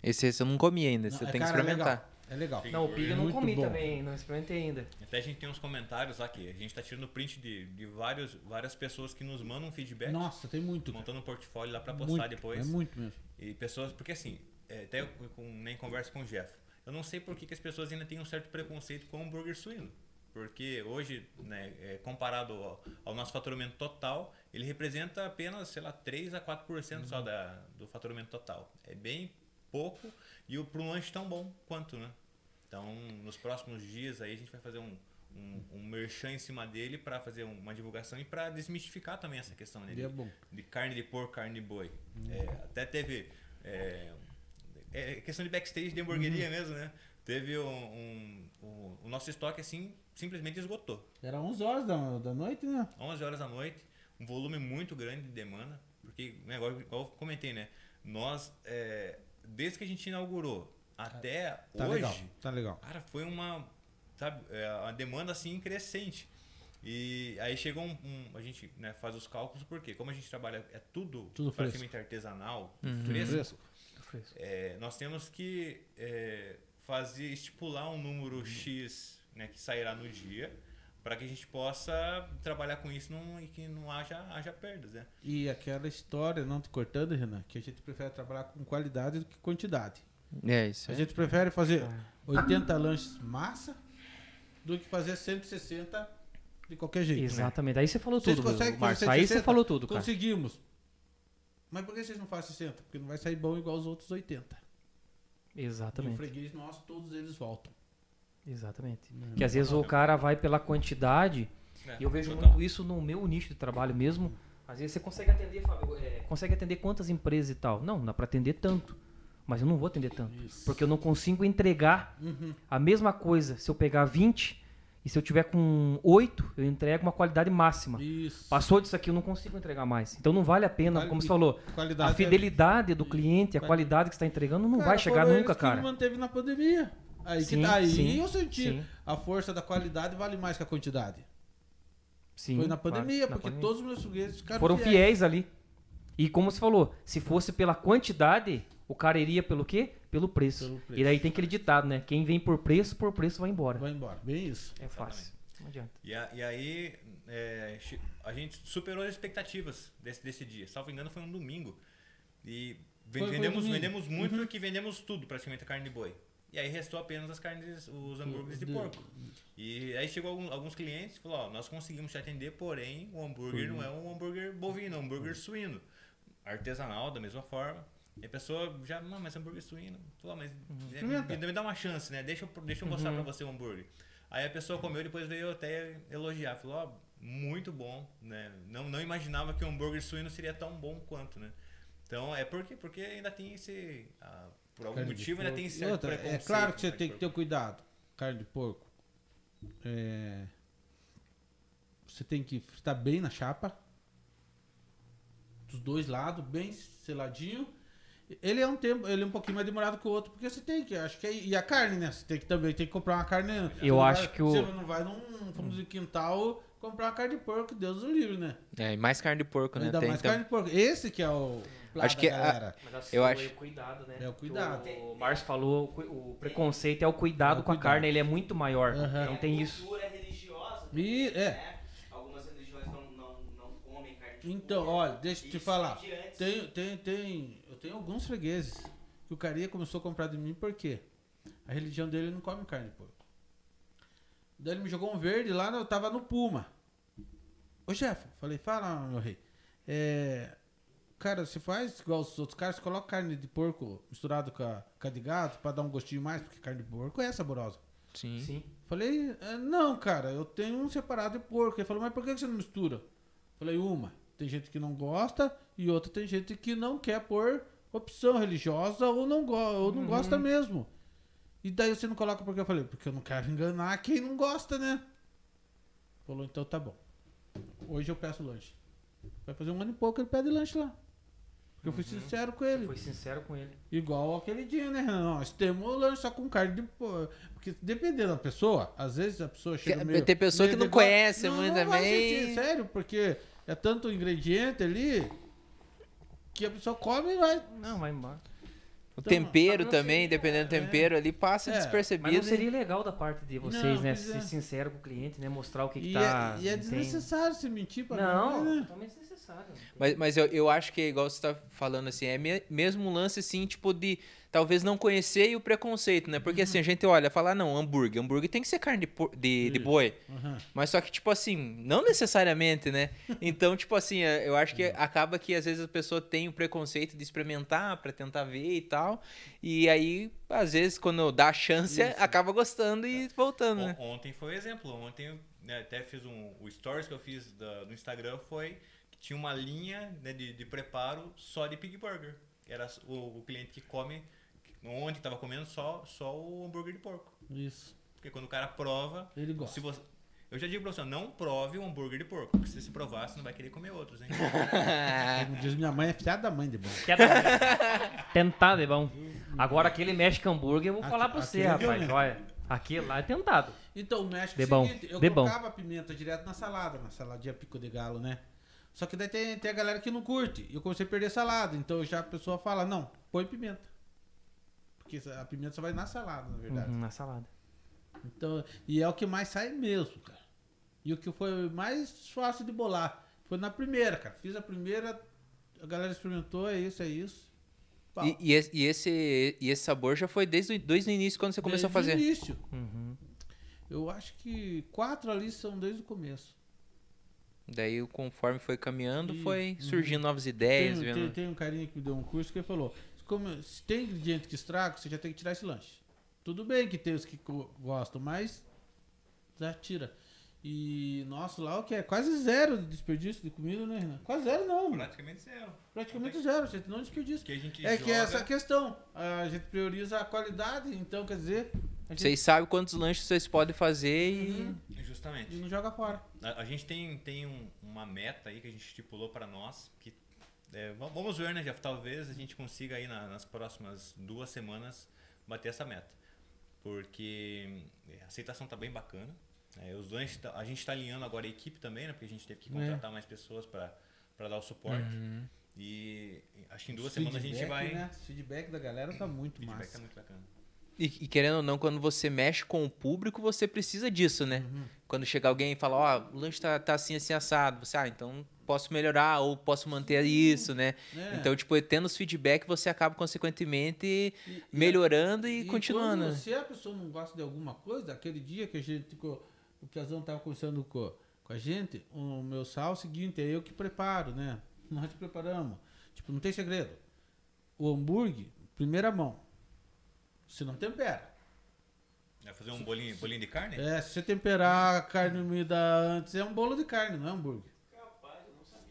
[SPEAKER 1] Esse, esse eu não comi ainda,
[SPEAKER 4] Não,
[SPEAKER 1] você
[SPEAKER 4] é,
[SPEAKER 1] tem que
[SPEAKER 4] cara, é
[SPEAKER 1] experimentar.
[SPEAKER 4] legal, É legal.
[SPEAKER 3] Sim.
[SPEAKER 2] Não, o pig eu não comi
[SPEAKER 4] bom.
[SPEAKER 2] também, não experimentei ainda.
[SPEAKER 3] Até a gente tem uns comentários lá que a gente está tirando print de, de vários, várias pessoas que nos mandam um feedback,
[SPEAKER 4] Nossa, tem muito. cara.
[SPEAKER 3] montando um portfólio lá para postar
[SPEAKER 4] Muito,
[SPEAKER 3] depois.
[SPEAKER 4] É muito mesmo.
[SPEAKER 3] E pessoas, porque assim, é, até eu com, nem conversa com o Jeff. Eu não sei por que, que as pessoas ainda têm um certo preconceito com o hambúrguer suíno. Porque hoje, né, é, comparado ao, ao nosso faturamento total, ele representa apenas, sei lá, 3 a 4% só da, do faturamento total. É bem pouco e para um lanche tão bom quanto, né? Então, nos próximos dias aí a gente vai fazer um, um, um merchan em cima dele para fazer uma divulgação e para desmistificar também essa questão né,
[SPEAKER 4] Ele é
[SPEAKER 3] de carne de porco, carne de boi. É, até teve. É, é questão de backstage de hamburgueria mesmo, né? Teve um, um- um- O nosso estoque, assim, simplesmente esgotou.
[SPEAKER 4] Era 11 horas da, da noite, né?
[SPEAKER 3] 11 horas da noite, um volume muito grande de demanda. Porque, né, igual, igual eu comentei, né? Nós, é, desde que a gente inaugurou até
[SPEAKER 4] Tá
[SPEAKER 3] hoje,
[SPEAKER 4] legal, tá legal.
[SPEAKER 3] Cara, foi uma, sabe, é, uma demanda assim crescente. E aí chegou um, um- a gente né, faz os cálculos porque como a gente trabalha é tudo,
[SPEAKER 4] Tudo fresco.
[SPEAKER 3] praticamente artesanal,
[SPEAKER 1] Uhum.
[SPEAKER 3] fresco,
[SPEAKER 4] Fresco.
[SPEAKER 2] Fresco.
[SPEAKER 3] é, nós temos que é, fazer estipular um número X né, que sairá no dia para que a gente possa trabalhar com isso num- e que não haja, haja perdas, né?
[SPEAKER 4] E aquela história, não te cortando, Renan, que a gente prefere trabalhar com qualidade do que quantidade.
[SPEAKER 1] É isso.
[SPEAKER 4] A
[SPEAKER 1] é.
[SPEAKER 4] gente prefere fazer 80 lanches massa do que fazer 160 de qualquer jeito. né?
[SPEAKER 2] Exatamente. Aí você falou
[SPEAKER 4] Vocês
[SPEAKER 2] tudo,
[SPEAKER 4] conseguem fazer
[SPEAKER 2] Aí você
[SPEAKER 4] 160?
[SPEAKER 2] falou tudo, cara.
[SPEAKER 4] Conseguimos. Mas por que vocês não fazem 60? Porque não vai sair bom igual os outros 80. E o
[SPEAKER 2] Exatamente.
[SPEAKER 4] freguês nosso, todos eles voltam.
[SPEAKER 2] Exatamente. Que às vezes o cara vai pela quantidade,
[SPEAKER 3] É,
[SPEAKER 2] e eu vejo
[SPEAKER 3] total.
[SPEAKER 2] muito isso no meu nicho de trabalho mesmo. Às vezes você consegue atender, Fábio, é, consegue atender quantas empresas e tal? Não, dá para atender tanto. Mas eu não vou atender tanto.
[SPEAKER 4] Isso.
[SPEAKER 2] Porque eu não consigo entregar
[SPEAKER 4] Uhum.
[SPEAKER 2] a mesma coisa se eu pegar 20 e se eu tiver com 8, eu entrego uma qualidade máxima.
[SPEAKER 4] Isso.
[SPEAKER 2] Passou disso aqui, eu não consigo entregar mais. Então não vale a pena,
[SPEAKER 4] Vale-
[SPEAKER 2] como você falou, a
[SPEAKER 4] é-
[SPEAKER 2] fidelidade do
[SPEAKER 4] e-
[SPEAKER 2] cliente, a
[SPEAKER 4] quali-
[SPEAKER 2] qualidade que você está entregando não
[SPEAKER 4] Cara,
[SPEAKER 2] vai chegar nunca,
[SPEAKER 4] que
[SPEAKER 2] cara.
[SPEAKER 4] me manteve na pandemia. Aí, que
[SPEAKER 2] Sim,
[SPEAKER 4] tá aí
[SPEAKER 2] sim,
[SPEAKER 4] eu senti
[SPEAKER 2] sim.
[SPEAKER 4] a força da qualidade vale mais que a quantidade.
[SPEAKER 2] Sim,
[SPEAKER 4] Foi na
[SPEAKER 2] claro,
[SPEAKER 4] pandemia,
[SPEAKER 2] na
[SPEAKER 4] porque
[SPEAKER 2] pandemia.
[SPEAKER 4] todos os meus fregueses ficaram
[SPEAKER 2] foram fiéis ali. E como você falou, se fosse pela quantidade, o cara iria pelo quê? Pelo preço.
[SPEAKER 4] Pelo preço.
[SPEAKER 2] E daí tem aquele ditado, né? Quem vem por preço, por preço vai embora.
[SPEAKER 4] Vai embora. Bem isso.
[SPEAKER 2] É fácil. Não adianta.
[SPEAKER 3] E, a- e aí é, a gente superou as expectativas desse, desse dia. Salvo engano, foi um domingo. E
[SPEAKER 4] Foi- foi
[SPEAKER 3] vendemos,
[SPEAKER 4] domingo.
[SPEAKER 3] vendemos muito
[SPEAKER 4] Uhum.
[SPEAKER 3] porque vendemos tudo, praticamente, a carne de boi. E aí restou apenas as carnes, os hambúrgueres de porco. E aí chegou algum- alguns clientes e falou, ó, nós conseguimos te atender, porém o hambúrguer não é um hambúrguer bovino, é um hambúrguer suíno. Artesanal, da mesma forma. E a pessoa já, não, mas hambúrguer suíno. Falou, mas é,
[SPEAKER 4] Experimenta.
[SPEAKER 3] me, me dá uma chance, né? Deixa eu, deixa eu mostrar pra você o hambúrguer. Aí a pessoa comeu e depois veio até elogiar. Falou, ó, muito bom, né? Não, não imaginava que o hambúrguer suíno seria tão bom quanto, né? Então, é porque, porque ainda tem esse, a- por algum
[SPEAKER 4] Carne
[SPEAKER 3] motivo ainda tem certo
[SPEAKER 4] outra, É
[SPEAKER 3] preconceito
[SPEAKER 4] claro que
[SPEAKER 3] com
[SPEAKER 4] você tem que ter cuidado. Carne de porco. É, Você tem que fritar bem na chapa. Dos dois lados, bem seladinho. Ele é um tempo, ele é um pouquinho mais demorado que o outro, porque você tem que, acho que é, e a carne, né? Você tem que também tem que comprar uma carne. você
[SPEAKER 2] Eu
[SPEAKER 4] não
[SPEAKER 2] acho
[SPEAKER 4] vai-
[SPEAKER 2] que o-
[SPEAKER 4] Você não vai num fundo de quintal comprar uma carne de porco, Deus o livre, né?
[SPEAKER 1] É, e mais carne de porco, né?
[SPEAKER 4] Ainda
[SPEAKER 1] Tem,
[SPEAKER 4] mais
[SPEAKER 1] então-
[SPEAKER 4] carne de porco. Esse que é o
[SPEAKER 1] Acho que
[SPEAKER 4] da
[SPEAKER 1] a-
[SPEAKER 4] galera.
[SPEAKER 2] Mas assim,
[SPEAKER 1] Eu
[SPEAKER 2] o-
[SPEAKER 1] acho-
[SPEAKER 2] o cuidado, né?
[SPEAKER 4] É o cuidado.
[SPEAKER 2] O, o Márcio falou, o preconceito é o cuidado
[SPEAKER 4] É o
[SPEAKER 2] com a
[SPEAKER 4] cuidado.
[SPEAKER 2] carne, ele é muito maior.
[SPEAKER 4] Aham.
[SPEAKER 2] Não tem isso.
[SPEAKER 5] cultura religiosa.
[SPEAKER 4] E- é.
[SPEAKER 5] né? Algumas religiões não, não, não comem carne de
[SPEAKER 4] Então, olha, deixa eu te falar. Tem, tem, tem. Eu tenho alguns fregueses que o carinha começou a comprar de mim porque a religião dele não come carne de porco. Daí ele me jogou um verde lá, eu tava no Puma. Ô chefe, falei, fala, meu rei. É, cara, você faz igual os outros caras, você coloca carne de porco misturado com a, com a de gato pra dar um gostinho mais, porque carne de porco é saborosa.
[SPEAKER 1] Sim.
[SPEAKER 2] Sim.
[SPEAKER 4] Falei, "É, não, cara, eu tenho um separado de porco. Ele falou, mas por que você não mistura? Falei, uma, tem gente que não gosta e outra tem gente que não quer pôr opção religiosa ou não, go ou não gosta mesmo. E daí você não coloca porque eu falei, porque eu não quero enganar quem não gosta, né? Falou, então tá bom. Hoje eu peço lanche. Vai fazer um ano e pouco ele pede lanche lá. Eu fui sincero com ele.
[SPEAKER 2] Foi sincero com ele.
[SPEAKER 4] Igual aquele dia, né, Renan? Nós temos lanche só com carne de porco. Porque dependendo da pessoa, às vezes a pessoa chega
[SPEAKER 1] Que-
[SPEAKER 4] meio...
[SPEAKER 1] tem pessoa
[SPEAKER 4] meio
[SPEAKER 1] que não
[SPEAKER 4] negócio-
[SPEAKER 1] conhece
[SPEAKER 4] não,
[SPEAKER 1] muito
[SPEAKER 4] não vai
[SPEAKER 1] também.
[SPEAKER 4] sentir, sério, porque é tanto ingrediente ali que a pessoa come e vai...
[SPEAKER 2] Não, vai embora.
[SPEAKER 1] O
[SPEAKER 4] Então,
[SPEAKER 1] tempero
[SPEAKER 2] não
[SPEAKER 1] também,
[SPEAKER 2] seria-
[SPEAKER 1] dependendo do tempero ali, passa
[SPEAKER 4] É,
[SPEAKER 2] Mas
[SPEAKER 1] despercebido.
[SPEAKER 2] não seria legal da parte de vocês,
[SPEAKER 4] Não,
[SPEAKER 2] né?
[SPEAKER 4] é.
[SPEAKER 2] Ser sincero com o cliente, né? Mostrar o que, que
[SPEAKER 4] E,
[SPEAKER 2] tá.
[SPEAKER 4] é, e é
[SPEAKER 2] tem.
[SPEAKER 4] desnecessário você mentir pra
[SPEAKER 2] Não,
[SPEAKER 4] mim, né?
[SPEAKER 2] totalmente desnecessário.
[SPEAKER 1] Mas, mas eu, eu acho que é igual você tá falando assim, é me- mesmo um lance assim, tipo, de talvez não conhecer e o preconceito, né? Porque assim, a gente olha, fala, ah, não, hambúrguer, hambúrguer tem que ser carne de, de, de
[SPEAKER 4] Isso.
[SPEAKER 1] boi.
[SPEAKER 4] Aham.
[SPEAKER 1] Mas só que, tipo assim, não necessariamente, né? Então, tipo assim, é, eu acho que acaba que às vezes a pessoa tem o preconceito de experimentar pra tentar ver e tal. E aí, às vezes, quando dá a chance, acaba gostando e voltando, né?
[SPEAKER 3] On- Ontem foi o exemplo. Ontem né, até fiz um. O stories que eu fiz da- no Instagram foi tinha uma linha né, de, de preparo só de Pig Burger. Era o, o cliente que come. Ontem estava comendo só, só o hambúrguer de porco.
[SPEAKER 4] Isso.
[SPEAKER 3] Porque quando o cara prova.
[SPEAKER 4] Ele gosta.
[SPEAKER 3] Se você, eu já digo pra você, não prove o hambúrguer de porco. Porque se você provar, você não vai querer comer outros, hein?
[SPEAKER 4] Como diz minha mãe, é fiada da mãe de bom.
[SPEAKER 2] Tentar de bom. Agora aquele México hambúrguer, eu vou
[SPEAKER 4] Aqui-
[SPEAKER 2] falar pra você,
[SPEAKER 4] é
[SPEAKER 2] rapaz. Olha, aquele lá é tentado.
[SPEAKER 4] Então, o México
[SPEAKER 2] De
[SPEAKER 4] é o
[SPEAKER 2] bom,
[SPEAKER 4] seguinte, eu
[SPEAKER 2] de bom.
[SPEAKER 4] colocava a pimenta direto na salada, na saladinha pico de galo, né? Só que daí tem, tem a galera que não curte. E eu comecei a perder salada. Então já a pessoa fala, não, põe pimenta. Porque a pimenta só vai na salada, na verdade.
[SPEAKER 2] Uhum, na salada.
[SPEAKER 4] Então, e é o que mais sai mesmo, cara. E o que foi mais fácil de bolar foi na primeira, cara. Fiz a primeira, a galera experimentou, é isso, é isso.
[SPEAKER 1] E, e esse- e esse, e esse sabor já foi desde, o- desde o início, quando você começou a
[SPEAKER 4] Desde
[SPEAKER 1] fazer.
[SPEAKER 4] o início.
[SPEAKER 2] Uhum.
[SPEAKER 4] Eu acho que quatro ali são desde o começo.
[SPEAKER 1] Daí, conforme foi caminhando,
[SPEAKER 4] E-
[SPEAKER 1] foi
[SPEAKER 4] uhum.
[SPEAKER 1] surgindo novas ideias.
[SPEAKER 4] Tem,
[SPEAKER 1] vendo...
[SPEAKER 4] tem, tem um carinha que me deu um curso que ele falou: se, come- se tem ingrediente que estraga, você já tem que tirar esse lanche. Tudo bem que tem os que gostam, mas já tira. E nosso lá, o que é quase zero de desperdício de comida, né, Renan? Quase zero, não. mano.
[SPEAKER 3] Praticamente zero.
[SPEAKER 4] Praticamente zero, a gente não desperdiça.
[SPEAKER 3] Que a gente
[SPEAKER 4] É que
[SPEAKER 3] joga-
[SPEAKER 4] é essa a questão. A gente prioriza a qualidade, então quer dizer,
[SPEAKER 1] Vocês sabem quantos lanches vocês podem fazer e.
[SPEAKER 4] Uhum.
[SPEAKER 3] Justamente.
[SPEAKER 4] não joga fora.
[SPEAKER 3] A, a gente tem, tem um- uma meta aí que a gente estipulou para nós, que é, va- vamos ver, né, Jeff? Talvez a gente consiga aí na- nas próximas duas semanas bater essa meta. Porque é, a aceitação tá bem bacana. É, os lanches, tá- a gente está alinhando agora a equipe também, né? Porque a gente teve que contratar mais pessoas para dar o suporte. E acho que em duas semanas a gente
[SPEAKER 4] Feedback,
[SPEAKER 3] vai.
[SPEAKER 4] Né? Esse feedback da galera tá muito
[SPEAKER 3] O feedback
[SPEAKER 4] massa.
[SPEAKER 3] tá muito bacana.
[SPEAKER 1] E, e querendo ou não, quando você mexe com o público, você precisa disso, né?
[SPEAKER 4] Uhum.
[SPEAKER 1] Quando chega alguém e fala, ó, o lanche tá, tá assim, assim, assado. Você, ah, então posso melhorar ou posso manter isso, né?
[SPEAKER 4] É.
[SPEAKER 1] Então, tipo, tendo os feedback, você acaba, consequentemente,
[SPEAKER 4] E-
[SPEAKER 1] melhorando e,
[SPEAKER 4] E
[SPEAKER 1] continuando.
[SPEAKER 4] se a pessoa não gosta de alguma coisa, aquele dia que a gente. O Piazão tava conversando com, com a gente, o meu sal é o seguinte, é eu que preparo, né? Nós preparamos. Tipo, não tem segredo. O hambúrguer, primeira mão. Você não tempera.
[SPEAKER 3] Vai fazer um bolinho, bolinho de carne?
[SPEAKER 4] É, se você temperar a carne moída antes, é um bolo de carne, não é hambúrguer.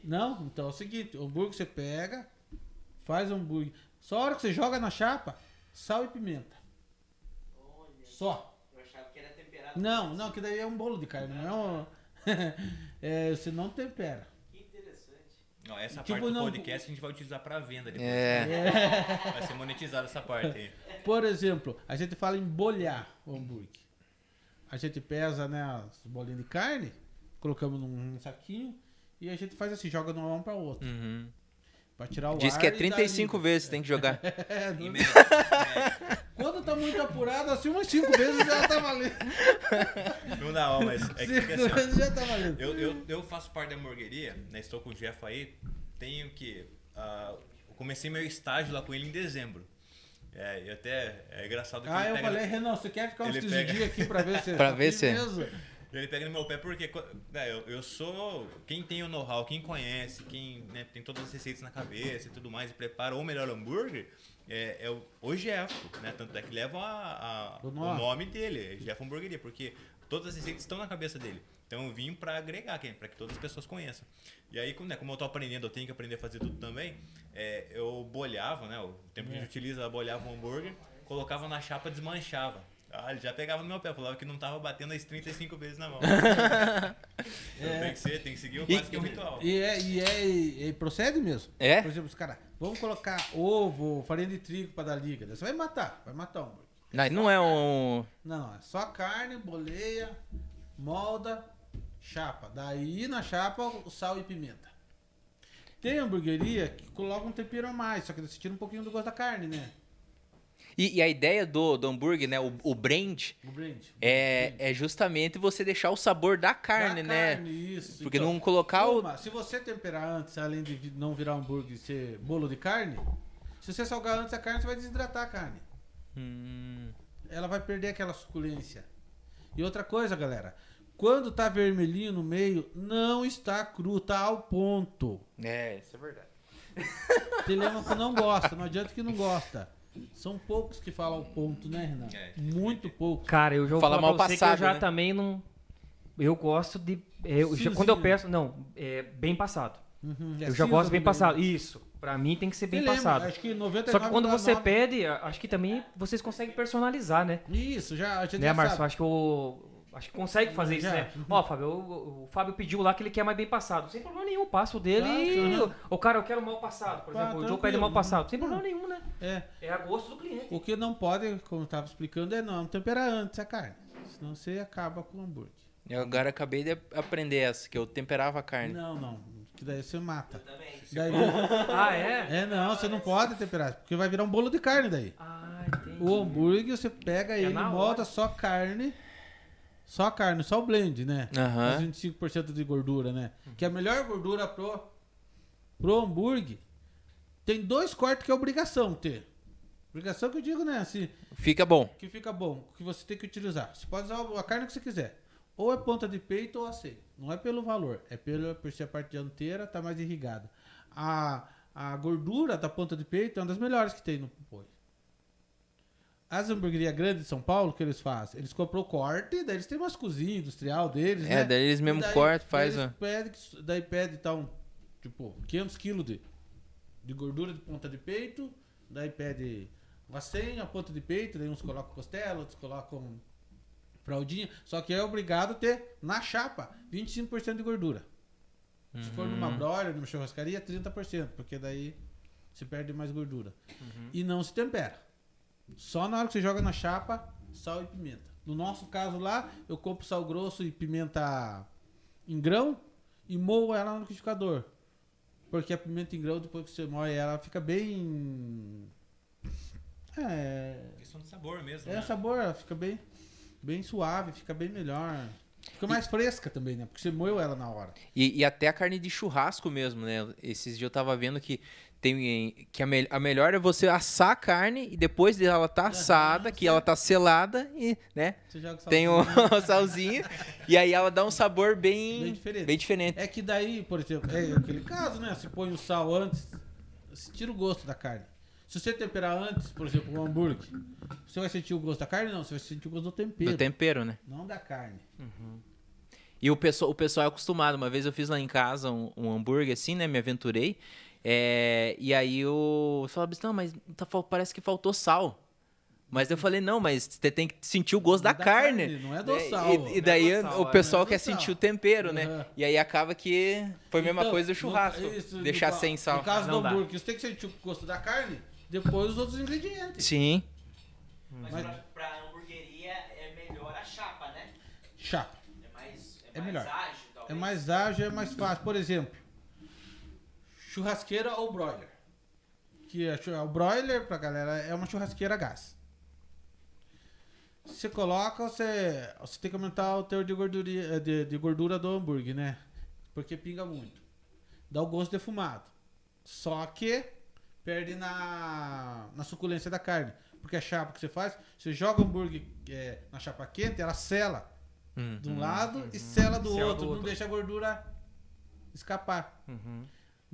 [SPEAKER 4] Não, então é o seguinte, o hambúrguer você pega, faz o hambúrguer. Só a hora que você joga na chapa, sal e pimenta.
[SPEAKER 5] Olha,
[SPEAKER 4] Só.
[SPEAKER 5] eu achava que era temperado.
[SPEAKER 4] Não, não, que daí é um bolo de carne, não é um... é, você não tempera.
[SPEAKER 3] Não, essa
[SPEAKER 4] Tipo,
[SPEAKER 3] parte do
[SPEAKER 4] não-
[SPEAKER 3] podcast a gente vai utilizar pra venda depois.
[SPEAKER 1] É.
[SPEAKER 3] Vai ser monetizada essa parte aí.
[SPEAKER 4] Por exemplo, a gente fala em bolhar o hambúrguer. A gente pesa né, as bolinhas de carne, colocamos num saquinho e a gente faz assim, joga de uma mão pra outra.
[SPEAKER 1] Uhum.
[SPEAKER 4] Pra tirar o
[SPEAKER 1] Diz
[SPEAKER 4] ar
[SPEAKER 1] que é
[SPEAKER 4] e dar
[SPEAKER 1] 35
[SPEAKER 4] liga.
[SPEAKER 1] vezes tem que jogar.
[SPEAKER 4] É, não-
[SPEAKER 3] média,
[SPEAKER 4] quando tá muito apurado, assim, umas 5 vezes já tá valendo.
[SPEAKER 3] é, não dá, ó, mas é que
[SPEAKER 4] 5
[SPEAKER 3] fica assim, ó.
[SPEAKER 4] já tá valendo.
[SPEAKER 3] Eu, eu, eu faço parte da hamburgueria, né? Estou com o Jeff aí. Tenho que. ah, eu comecei meu estágio lá com ele em dezembro. É, e até é engraçado que
[SPEAKER 4] Ah,
[SPEAKER 3] ele
[SPEAKER 4] eu
[SPEAKER 3] pega,
[SPEAKER 4] falei, Renan, você quer ficar uns
[SPEAKER 3] ele
[SPEAKER 4] 15
[SPEAKER 3] pega-
[SPEAKER 4] dias aqui pra ver se
[SPEAKER 1] Pra
[SPEAKER 4] tá
[SPEAKER 1] ver se-
[SPEAKER 4] mesmo?
[SPEAKER 3] ele pega no meu pé porque né, eu, eu sou. Quem tem o know-how, quem conhece, quem né, tem todas as receitas na cabeça e tudo mais, e prepara o melhor hambúrguer, é, é o, o Jeff, né? Tanto é que leva a- a-
[SPEAKER 4] O
[SPEAKER 3] o,
[SPEAKER 4] nome.
[SPEAKER 3] nome dele, Jeff Hamburgueria, porque todas as receitas estão na cabeça dele. Então eu vim pra agregar, para que todas as pessoas conheçam. E aí, como, né, como eu tô aprendendo, eu tenho que aprender a fazer tudo também. é, eu bolhava, né? O tempo que a gente utiliza, bolhava o hambúrguer, colocava na chapa, desmanchava. Ah, ele já pegava no meu pé, falava que não tava batendo as 35 vezes na mão. Então tem que ser, tem que seguir o
[SPEAKER 1] E-
[SPEAKER 3] básico, que é o ritual.
[SPEAKER 4] E, é, e, é, e procede mesmo.
[SPEAKER 1] É?
[SPEAKER 4] Por exemplo, os caras, vamos colocar ovo, farinha de trigo pra dar liga. Você vai matar, vai matar o hambúrguer.
[SPEAKER 1] Não, não é um.
[SPEAKER 4] Não, é só carne, boleia, molda, chapa. Daí na chapa o sal e pimenta. Tem hamburgueria que coloca um tempero a mais, só que você tira um pouquinho do gosto da carne, né?
[SPEAKER 1] E, e a ideia do, do hambúrguer, né? O, o brand
[SPEAKER 4] O brand.
[SPEAKER 1] é, é justamente você deixar o sabor da carne,
[SPEAKER 4] Da
[SPEAKER 1] né?
[SPEAKER 4] carne, isso.
[SPEAKER 1] Porque
[SPEAKER 4] Então,
[SPEAKER 1] não colocar o.
[SPEAKER 4] Uma, se você temperar antes, além de não virar hambúrguer e ser bolo de carne, se você salgar antes a carne, você vai desidratar a carne.
[SPEAKER 1] Hum,
[SPEAKER 4] Ela vai perder aquela suculência. E outra coisa, galera. Quando tá vermelhinho no meio, não está cru, tá ao ponto.
[SPEAKER 1] é, isso é verdade.
[SPEAKER 4] Tem lema que não gosta, não adianta que não gosta. São poucos que falam ao ponto, né, Renan?
[SPEAKER 3] É,
[SPEAKER 4] Muito poucos.
[SPEAKER 2] Cara, eu já
[SPEAKER 1] Fala mal passado,
[SPEAKER 2] que eu já
[SPEAKER 1] né?
[SPEAKER 2] também não... Eu gosto de... é, Eu, já- quando eu peço... Não, é bem passado.
[SPEAKER 4] Uhum, é
[SPEAKER 2] eu já
[SPEAKER 4] cinza
[SPEAKER 2] gosto bem
[SPEAKER 4] meio.
[SPEAKER 2] passado. Isso. Pra mim tem que ser bem passado.
[SPEAKER 4] Acho que 99
[SPEAKER 2] Só que quando você
[SPEAKER 4] 99
[SPEAKER 2] pede, acho que também vocês conseguem personalizar, né?
[SPEAKER 4] Isso, já a gente
[SPEAKER 2] Né,
[SPEAKER 4] já sabe.
[SPEAKER 2] Acho que o... Acho que consegue fazer isso, né? Ó, Fábio, o, o Fábio pediu lá que ele quer mais bem passado. Sem problema nenhum, passo dele
[SPEAKER 4] Tá,
[SPEAKER 2] e... O cara, eu quero mal passado, por
[SPEAKER 4] Tá,
[SPEAKER 2] exemplo. o Joe pede mal passado. Sem problema nenhum, né?
[SPEAKER 4] É.
[SPEAKER 2] É a gosto do cliente.
[SPEAKER 4] O que não pode, como eu tava explicando, é não temperar antes a carne. Senão você acaba com o hambúrguer.
[SPEAKER 1] Eu agora acabei de aprender essa, que eu temperava a carne.
[SPEAKER 4] Não, não. Que daí você mata.
[SPEAKER 5] Também.
[SPEAKER 4] Daí,
[SPEAKER 2] Ah, é?
[SPEAKER 4] é, não, você não pode temperar, porque vai virar um bolo de carne daí.
[SPEAKER 2] Ah, entendi.
[SPEAKER 4] O hambúrguer, você pega ele,
[SPEAKER 2] É na
[SPEAKER 4] molda
[SPEAKER 2] hora.
[SPEAKER 4] só carne. Só carne, só o blend, né? Os 25% de gordura, né? Que a melhor gordura pro, pro hambúrguer tem dois cortes que é obrigação ter. Obrigação que eu digo, né? Assim,
[SPEAKER 1] Fica bom.
[SPEAKER 4] que fica bom, que você tem que utilizar. Você pode usar a carne que você quiser. Ou é ponta de peito ou aceio. Não é pelo valor, é pelo, por ser a parte dianteira tá mais irrigada. A, a gordura da ponta de peito é uma das melhores que tem no boi. As hamburguerias grandes de São Paulo, que eles fazem? Eles compram o corte, daí eles têm umas cozinhas industrial deles,
[SPEAKER 1] É,
[SPEAKER 4] né?
[SPEAKER 1] daí eles mesmo
[SPEAKER 4] daí-
[SPEAKER 1] cortam,
[SPEAKER 4] daí
[SPEAKER 1] faz a...
[SPEAKER 4] pede daí pede, então, tipo, 500 quilos de, de gordura de ponta de peito, daí pede uma 100 a ponta de peito, daí uns colocam costela, outros colocam fraldinha, só que é obrigado a ter na chapa 25% de gordura. Se for numa
[SPEAKER 1] Uhum.
[SPEAKER 4] broiler, numa churrascaria, 30%, porque daí se perde mais gordura.
[SPEAKER 1] Uhum.
[SPEAKER 4] E não se tempera. Só na hora que você joga na chapa, sal e pimenta. No nosso caso lá, eu compro sal grosso e pimenta em grão e moo ela no liquidificador. Porque a pimenta em grão, depois que você moe ela, ela fica bem. É.
[SPEAKER 3] Questão de sabor mesmo.
[SPEAKER 4] É
[SPEAKER 3] né?
[SPEAKER 4] sabor, ela fica bem, bem suave, fica bem melhor. Fica mais fresca também, né? Porque você moeu ela na hora.
[SPEAKER 1] E, e até a carne de churrasco mesmo, né? Esses dias eu tava vendo que tem que a, me- a melhor é você assar a carne e depois dela tá assada, que ela tá selada e, né?
[SPEAKER 4] Você joga sal
[SPEAKER 1] Tem o, salzinho e aí ela dá um sabor bem
[SPEAKER 4] Bem diferente.
[SPEAKER 1] bem diferente.
[SPEAKER 4] É que daí, por exemplo, é aquele caso, né? Se põe o sal antes, você tira o gosto da carne. Se você temperar antes, por exemplo, um hambúrguer, você vai sentir o gosto da carne? Não, você vai sentir o gosto do tempero.
[SPEAKER 1] Do tempero, né?
[SPEAKER 4] Não da carne.
[SPEAKER 1] E o pessoal, o pessoal é acostumado. Uma vez eu fiz lá em casa um, um hambúrguer assim, né? Me aventurei. É, e aí o pessoal disse, não, mas tá parece que faltou sal. Mas eu falei, não, mas você tem que sentir o gosto da,
[SPEAKER 4] Da
[SPEAKER 1] carne.
[SPEAKER 4] carne, não é do
[SPEAKER 1] né?
[SPEAKER 4] sal.
[SPEAKER 1] E,
[SPEAKER 4] Não
[SPEAKER 1] e
[SPEAKER 4] é
[SPEAKER 1] daí
[SPEAKER 2] do sal,
[SPEAKER 1] o
[SPEAKER 2] é,
[SPEAKER 1] pessoal
[SPEAKER 4] é
[SPEAKER 1] quer sentir o tempero, né?
[SPEAKER 4] Aham.
[SPEAKER 1] E aí acaba que foi a mesma
[SPEAKER 4] Então,
[SPEAKER 1] coisa do
[SPEAKER 4] no
[SPEAKER 1] churrasco.
[SPEAKER 4] isso,
[SPEAKER 1] deixar
[SPEAKER 4] no
[SPEAKER 1] sem sal.
[SPEAKER 4] No caso
[SPEAKER 2] Não
[SPEAKER 4] do
[SPEAKER 2] dá.
[SPEAKER 4] hambúrguer, você tem que sentir o gosto da carne, depois os outros ingredientes.
[SPEAKER 1] Sim.
[SPEAKER 5] Mas,
[SPEAKER 4] Mas-
[SPEAKER 5] pra, pra hamburgueria é melhor a chapa, né?
[SPEAKER 4] Chapa.
[SPEAKER 5] É mais, é
[SPEAKER 4] É
[SPEAKER 5] mais
[SPEAKER 4] melhor.
[SPEAKER 5] ágil,
[SPEAKER 4] É
[SPEAKER 5] talvez.
[SPEAKER 4] mais ágil, é mais fácil. Por exemplo, churrasqueira ou broiler. Que a chu- o broiler, pra galera, é uma churrasqueira a gás. Você coloca, você, você tem que aumentar o teor de gordura, eh, de, de gordura do hambúrguer, né? Porque pinga muito. Dá o gosto defumado. Só que perde na, na suculência da carne. Porque a chapa que você faz, você joga o hambúrguer eh, na chapa quente, ela sela
[SPEAKER 1] Hum.
[SPEAKER 4] de um lado e sela do,
[SPEAKER 2] Sela do
[SPEAKER 4] outro, não
[SPEAKER 2] outro.
[SPEAKER 4] deixa a gordura escapar.
[SPEAKER 2] Uhum.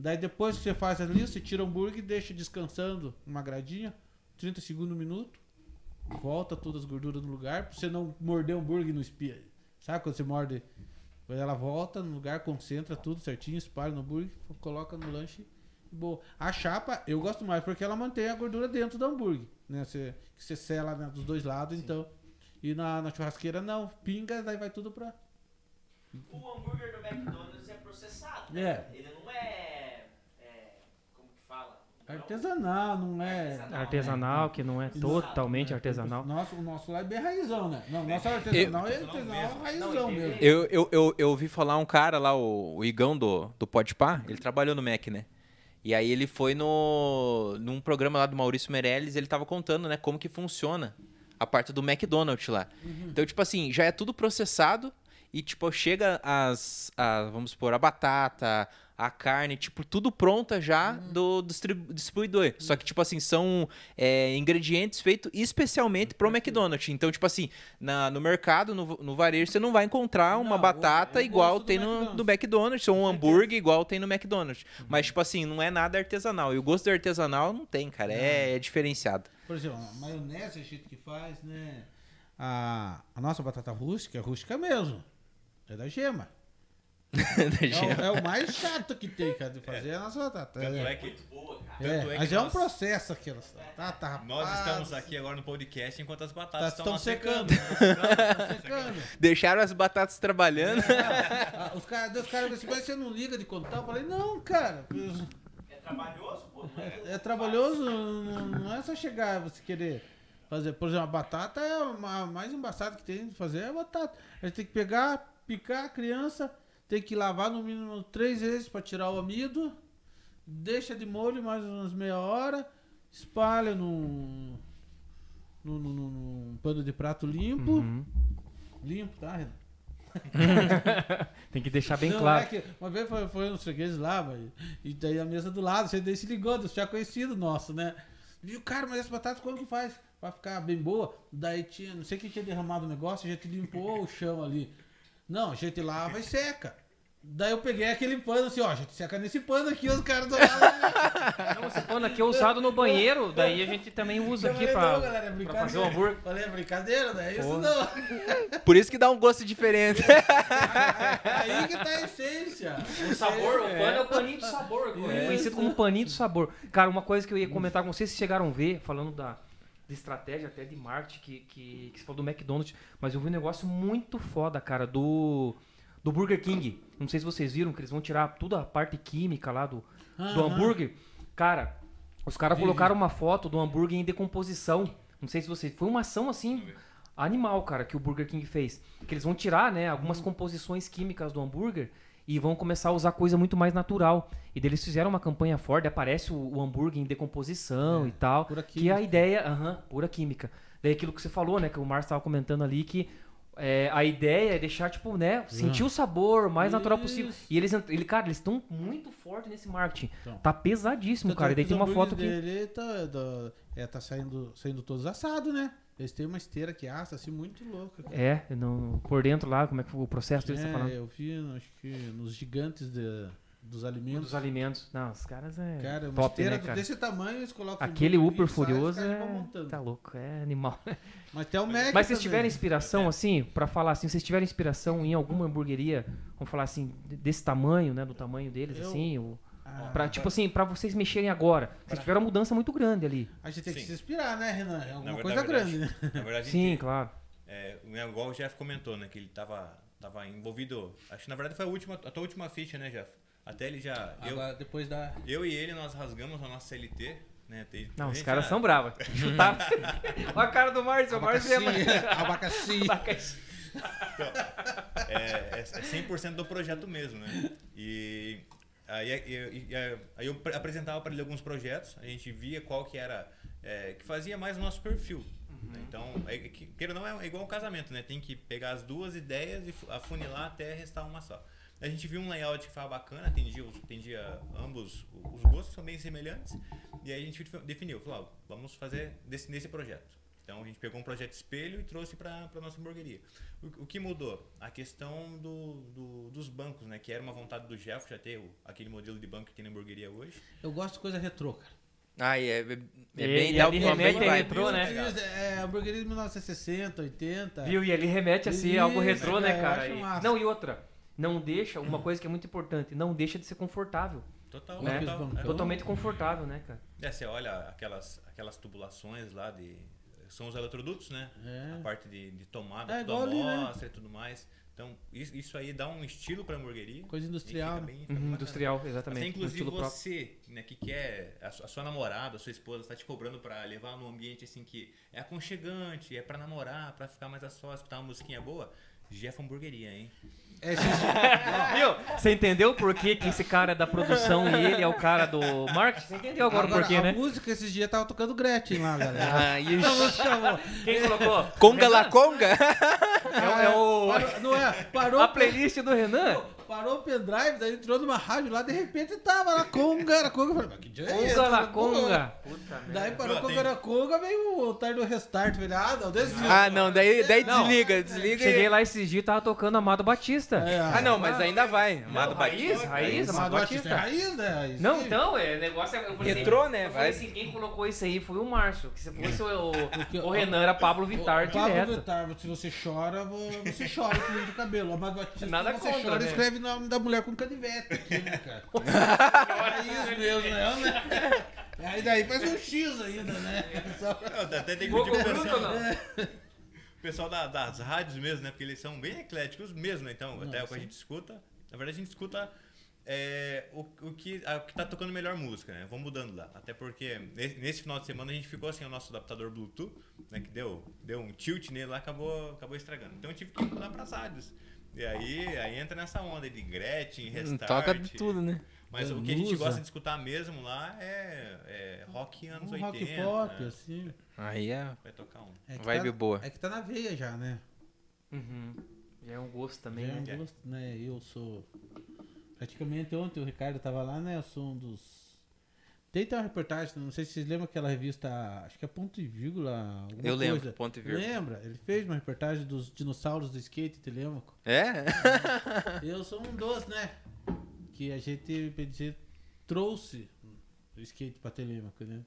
[SPEAKER 4] Daí depois que você faz ali, você tira o hambúrguer e deixa descansando numa gradinha, 30 segundos, um minuto, volta todas as gorduras no lugar, pra você não morder o hambúrguer no espia. Sabe quando você morde? Depois ela volta no lugar, concentra tudo certinho, espalha no hambúrguer, coloca no lanche e boa. A chapa eu gosto mais porque ela mantém a gordura dentro do hambúrguer, né? Você, você sela né, dos dois lados, então. E na, na churrasqueira não, pinga, daí vai tudo pra.
[SPEAKER 5] O hambúrguer do McDonald's é processado, né?
[SPEAKER 4] É.
[SPEAKER 5] Ele não é, é, Como que fala? Não é um-
[SPEAKER 4] Artesanal, não é.
[SPEAKER 5] Artesanal.
[SPEAKER 2] Artesanal, que não é totalmente artesanal.
[SPEAKER 4] Nosso, o nosso lá é bem raizão, né? Não, nosso artesanal é artesanal raizão
[SPEAKER 2] Não, e
[SPEAKER 4] mesmo.
[SPEAKER 1] Eu, eu, eu, eu ouvi falar um cara lá, o, o Igão do, do Podpah, ele trabalhou no Mac, né? E aí ele foi no num programa lá do Maurício Meirelles, ele tava contando, né, como que funciona a parte do McDonald's lá. Então, tipo assim, já é tudo processado e, tipo, chega as, a, vamos supor, a batata, a carne, tipo, tudo pronta já do distribu- distribuidor. Só que, tipo assim, são é, ingredientes feitos especialmente pro McDonald's. Então, tipo assim, na, no mercado, no, no varejo, você não vai encontrar uma
[SPEAKER 4] Não,
[SPEAKER 1] batata
[SPEAKER 4] é
[SPEAKER 1] igual
[SPEAKER 4] do
[SPEAKER 1] tem no,
[SPEAKER 4] McDonald's.
[SPEAKER 1] do McDonald's, ou um hambúrguer igual tem no McDonald's. Mas, tipo assim, não é nada artesanal. E o gosto do artesanal não tem, cara. É, é diferenciado.
[SPEAKER 4] Por exemplo, a maionese, a gente que faz, né? A, a nossa batata rústica é rústica mesmo. É da gema. É, o, é o mais chato que tem, cara, de fazer é a nossa batata.
[SPEAKER 3] Tanto
[SPEAKER 4] É,
[SPEAKER 3] é que
[SPEAKER 5] Boa, cara.
[SPEAKER 4] é,
[SPEAKER 3] tanto é que
[SPEAKER 4] mas é um processo aquilo. Batata, rapaz.
[SPEAKER 3] nós estamos aqui agora no podcast enquanto as batatas
[SPEAKER 4] Tá-
[SPEAKER 3] estão
[SPEAKER 4] estão
[SPEAKER 3] lá secando.
[SPEAKER 4] Tá secando.
[SPEAKER 1] Deixaram as batatas trabalhando.
[SPEAKER 4] Ah, os caras os caras dizem, mas você não liga de contar? Eu falei, não, cara.
[SPEAKER 5] É trabalhoso, pô. não é-
[SPEAKER 4] É trabalhoso, não, não é só chegar e você querer fazer. Por exemplo, a batata é o ma- mais embaçado que tem de fazer é a batata. A gente tem que pegar, picar a criança, tem que lavar no mínimo três vezes para tirar o amido, deixa de molho mais umas meia hora, espalha num, num, num- num- pano de prato limpo.
[SPEAKER 2] Uhum.
[SPEAKER 4] Limpo, tá, Renan?
[SPEAKER 2] Tem que deixar bem
[SPEAKER 4] Não,
[SPEAKER 2] claro.
[SPEAKER 4] é que uma vez foi, foi uns fregueses lá, mas, e daí a mesa do lado, você daí se ligou, do já conhecido nosso, né? Viu, cara, mas essa batata como que faz? Pra ficar bem boa? Daí tinha, não sei quem tinha derramado o negócio, a gente limpou o chão ali. Não, a gente lava e seca. Daí eu peguei aquele pano assim, ó, a gente seca nesse pano aqui, os caras do lado.
[SPEAKER 2] esse pano aqui é usado no banheiro, daí a gente também usa
[SPEAKER 4] Eu
[SPEAKER 2] aqui
[SPEAKER 4] falei,
[SPEAKER 2] pra,
[SPEAKER 4] não, galera, é
[SPEAKER 2] pra fazer o
[SPEAKER 4] brincadeira.
[SPEAKER 2] hambúrguer.
[SPEAKER 4] Falei, é brincadeira, não é isso não.
[SPEAKER 1] Por isso que dá um gosto diferente.
[SPEAKER 4] Aí que tá a essência.
[SPEAKER 2] O sabor, o pano é o paninho do sabor. É conhecido como paninho do sabor. Cara, uma coisa que eu ia comentar com vocês, vocês chegaram a ver, falando da, de estratégia até de marketing, que, que, que você falou do McDonald's, mas eu vi um negócio muito foda, cara, do, do Burger King. Não sei se vocês viram, que eles vão tirar toda a parte química lá do, do
[SPEAKER 4] Aham.
[SPEAKER 2] hambúrguer. Cara, os caras colocaram uma foto do hambúrguer em decomposição. Não sei se vocês... Foi uma ação, assim, animal, cara, que o Burger King fez. Que eles vão tirar, né, algumas
[SPEAKER 4] Uhum.
[SPEAKER 2] composições químicas do hambúrguer e vão começar a usar coisa muito mais natural. E daí eles fizeram uma campanha forte, aparece o, o hambúrguer em decomposição
[SPEAKER 4] É,
[SPEAKER 2] e tal.
[SPEAKER 4] pura
[SPEAKER 2] que é a
[SPEAKER 4] química.
[SPEAKER 2] ideia, aham, pura química. Daí aquilo que você falou, né, que o Márcio estava comentando ali, que é, a ideia é deixar, tipo, né, sentir o sabor o mais natural possível.
[SPEAKER 4] Isso.
[SPEAKER 2] E eles, ele, cara, eles estão muito fortes nesse marketing.
[SPEAKER 4] Então.
[SPEAKER 2] Tá pesadíssimo, cara.
[SPEAKER 4] é
[SPEAKER 2] E daí tem uma foto que...
[SPEAKER 4] dele tá, é, tá saindo, saindo todos assados, né? Eles têm uma esteira que assa assim muito louca. cara.
[SPEAKER 2] É, no, por dentro lá, como é que foi o processo deles tá
[SPEAKER 4] É,
[SPEAKER 2] falando?
[SPEAKER 4] eu vi, acho que nos gigantes de- dos alimentos.
[SPEAKER 2] Dos alimentos. Não, os caras é
[SPEAKER 4] Cara, uma
[SPEAKER 2] top,
[SPEAKER 4] esteira
[SPEAKER 2] né, cara?
[SPEAKER 4] desse tamanho, eles colocam
[SPEAKER 2] Aquele
[SPEAKER 4] os
[SPEAKER 2] Furioso é... Tá louco, é animal.
[SPEAKER 4] Mas tem o Mac
[SPEAKER 2] Mas vocês
[SPEAKER 4] também.
[SPEAKER 2] tiverem inspiração, assim, pra falar assim, vocês tiverem inspiração em alguma hamburgueria, vamos falar assim, de- desse tamanho, né, do tamanho deles,
[SPEAKER 4] Eu-
[SPEAKER 2] assim, o...
[SPEAKER 4] Ah,
[SPEAKER 2] Pra, tipo assim, pra vocês mexerem agora. Vocês tiveram uma mudança muito grande ali.
[SPEAKER 4] A gente tem que
[SPEAKER 3] Sim.
[SPEAKER 4] se inspirar, né, Renan? É alguma
[SPEAKER 3] Na
[SPEAKER 4] coisa
[SPEAKER 3] verdade-
[SPEAKER 4] grande, né?
[SPEAKER 3] Na verdade,
[SPEAKER 2] Sim,
[SPEAKER 3] gente-
[SPEAKER 2] claro.
[SPEAKER 3] É, né, igual o Jeff comentou, né? Que ele tava, tava envolvido. Acho que na verdade foi a, última, a tua última ficha, né, Jeff? Até ele já. Eu,
[SPEAKER 4] Agora, depois da...
[SPEAKER 3] eu e ele, nós rasgamos a nossa CLT, né? tem-
[SPEAKER 2] Não, os caras
[SPEAKER 3] já-
[SPEAKER 2] são bravos. Chutaram. Olha a cara do Márcio. O Márcio é
[SPEAKER 4] Abacaxi.
[SPEAKER 2] Abacaxi.
[SPEAKER 3] é, é, é 100% do projeto mesmo, né? E aí, eu- e- e- aí eu pre- apresentava para ele alguns projetos, a gente via qual que era, é, que fazia mais o nosso perfil. né? Então, é, que- queira não, é igual um casamento, né? Tem que pegar as duas ideias e fu- afunilar até restar uma só. A gente viu um layout que ficava bacana, atendia, os- atendia ambos os gostos, são bem semelhantes. E aí a gente definiu, falou, ó, vamos fazer desse, nesse projeto. Então a gente pegou um projeto espelho e trouxe para a nossa hamburgueria. O, o que mudou? A questão do, do- dos bancos, né? Que era uma vontade do Jeff já ter o- aquele modelo de banco que tem na hamburgueria hoje.
[SPEAKER 4] Eu gosto de coisa retrô, cara.
[SPEAKER 1] Ai, é, é, é
[SPEAKER 2] E-
[SPEAKER 1] bem
[SPEAKER 2] e
[SPEAKER 1] uma bem
[SPEAKER 2] remete a retrô, né?
[SPEAKER 4] É, hamburgueria de 1960, 80.
[SPEAKER 2] Viu? E ali remete a ser algo retrô, né,
[SPEAKER 4] é, eu
[SPEAKER 2] cara? E-. Não, e outra. Não deixa, uma coisa que é muito importante, não deixa de ser confortável.
[SPEAKER 3] Total,
[SPEAKER 2] Né?
[SPEAKER 3] total. É.
[SPEAKER 2] Totalmente confortável, né, cara?
[SPEAKER 3] É, você olha aquelas, aquelas tubulações lá de. São os eletrodutos, né?
[SPEAKER 4] É.
[SPEAKER 3] A parte de, de tomada,
[SPEAKER 4] É,
[SPEAKER 3] tudo
[SPEAKER 4] né?
[SPEAKER 3] amostra e tudo mais. Então, isso, isso aí dá um estilo pra hamburgueria.
[SPEAKER 4] Coisa industrial,
[SPEAKER 3] fica
[SPEAKER 4] né?
[SPEAKER 3] bem- fica
[SPEAKER 2] Uhum, industrial,
[SPEAKER 3] Até
[SPEAKER 2] exatamente. um
[SPEAKER 3] inclusive
[SPEAKER 2] próprio.
[SPEAKER 3] você, né, que quer, a sua, a sua namorada, a sua esposa está te cobrando pra levar num ambiente assim que é aconchegante, é pra namorar, pra ficar mais a sós, escutar uma musiquinha boa, Jeff Hamburgueria, hein?
[SPEAKER 4] É,
[SPEAKER 2] Viu? Você entendeu por que, que esse cara é da produção e ele é o cara do marketing? Você entendeu agora,
[SPEAKER 4] Agora,
[SPEAKER 2] por quê,
[SPEAKER 4] a
[SPEAKER 2] né?
[SPEAKER 4] música esses dias tava tocando Gretchen lá, galera.
[SPEAKER 1] Ah, e o
[SPEAKER 2] Quem colocou?
[SPEAKER 1] Conga la Conga?
[SPEAKER 2] É, o- é o...
[SPEAKER 4] Parou- não é? Parou,
[SPEAKER 2] A playlist do Renan?
[SPEAKER 4] Parou o pendrive, daí entrou numa rádio lá, de repente tava lá Conga, era Conga. Eu falei, mas que dia é esse?
[SPEAKER 2] Conga
[SPEAKER 4] Pô,
[SPEAKER 2] Conga. Puta
[SPEAKER 4] Daí parou
[SPEAKER 3] Pô,
[SPEAKER 4] Conga
[SPEAKER 3] tem-
[SPEAKER 4] era Conga, veio o otário do restart. Falei, ah, não.
[SPEAKER 1] Ah, não, daí, daí
[SPEAKER 2] Não.
[SPEAKER 1] desliga, desliga
[SPEAKER 2] Cheguei lá esses dias e tava tocando Amado Batista.
[SPEAKER 4] É,
[SPEAKER 1] Ah, não, mas ainda vai. Amado
[SPEAKER 2] Não, raiz,
[SPEAKER 1] Batista.
[SPEAKER 2] raiz,
[SPEAKER 4] Amado Batista é raiz, né?
[SPEAKER 2] Não,
[SPEAKER 4] aí.
[SPEAKER 2] então, é, o negócio é. Eu falei
[SPEAKER 1] Retrô,
[SPEAKER 2] assim,
[SPEAKER 1] né?
[SPEAKER 2] Eu falei
[SPEAKER 1] Vai.
[SPEAKER 2] assim, quem colocou isso aí foi o Márcio. Que se fosse o,
[SPEAKER 4] Porque
[SPEAKER 2] o,
[SPEAKER 4] o-
[SPEAKER 2] Renan, era Pablo Vittar
[SPEAKER 4] Pablo
[SPEAKER 2] direto.
[SPEAKER 4] Vittar, se você chora, vo- você chora com o cabelo. Amado Batista,
[SPEAKER 2] Nada
[SPEAKER 4] se você
[SPEAKER 2] contra,
[SPEAKER 4] chora,
[SPEAKER 2] né?
[SPEAKER 4] escreve o nome da mulher com canivete aqui, né, cara? é isso mesmo, né? né? Aí daí faz um X ainda, né? Só-
[SPEAKER 3] até tem que pedir pro pessoal,
[SPEAKER 2] não?
[SPEAKER 3] o pessoal da- das rádios mesmo, né? Porque eles são bem ecléticos mesmo, né? Então, até o que a gente escuta, na verdade a gente escuta é, o, o, que, a, o que tá tocando melhor música, né? Vamos mudando lá. Até porque nesse, nesse final de semana a gente ficou assim, o nosso adaptador Bluetooth, né? Que deu, deu um tilt nele lá, acabou, acabou estragando. Então eu tive que mudar pras rádios. E aí, aí entra nessa onda de Gretchen, Restart.
[SPEAKER 1] Toca de tudo, né?
[SPEAKER 3] Mas o que a gente gosta de escutar mesmo lá é, é rock anos
[SPEAKER 4] Um
[SPEAKER 3] 80.
[SPEAKER 4] rock pop,
[SPEAKER 3] né?
[SPEAKER 4] assim.
[SPEAKER 1] Aí é
[SPEAKER 3] Vai tocar um.
[SPEAKER 4] É que
[SPEAKER 1] vibe
[SPEAKER 4] tá-
[SPEAKER 1] boa.
[SPEAKER 4] É que tá na veia já, né?
[SPEAKER 2] Uhum. Já é um gosto também,
[SPEAKER 4] Já é
[SPEAKER 2] né?
[SPEAKER 4] um gosto, né? Eu sou. Praticamente ontem o Ricardo tava lá, né? Eu sou um dos. Tem até uma reportagem, não sei se vocês lembram aquela revista, acho que é ponto e vírgula. alguma
[SPEAKER 1] Eu lembro,
[SPEAKER 4] coisa.
[SPEAKER 1] ponto e vírgula.
[SPEAKER 4] Lembra? Ele fez uma reportagem dos dinossauros do skate Telêmaco.
[SPEAKER 1] É?
[SPEAKER 4] Eu sou um dos, né? Que a gente, dizer, trouxe o skate pra Telêmaco, né?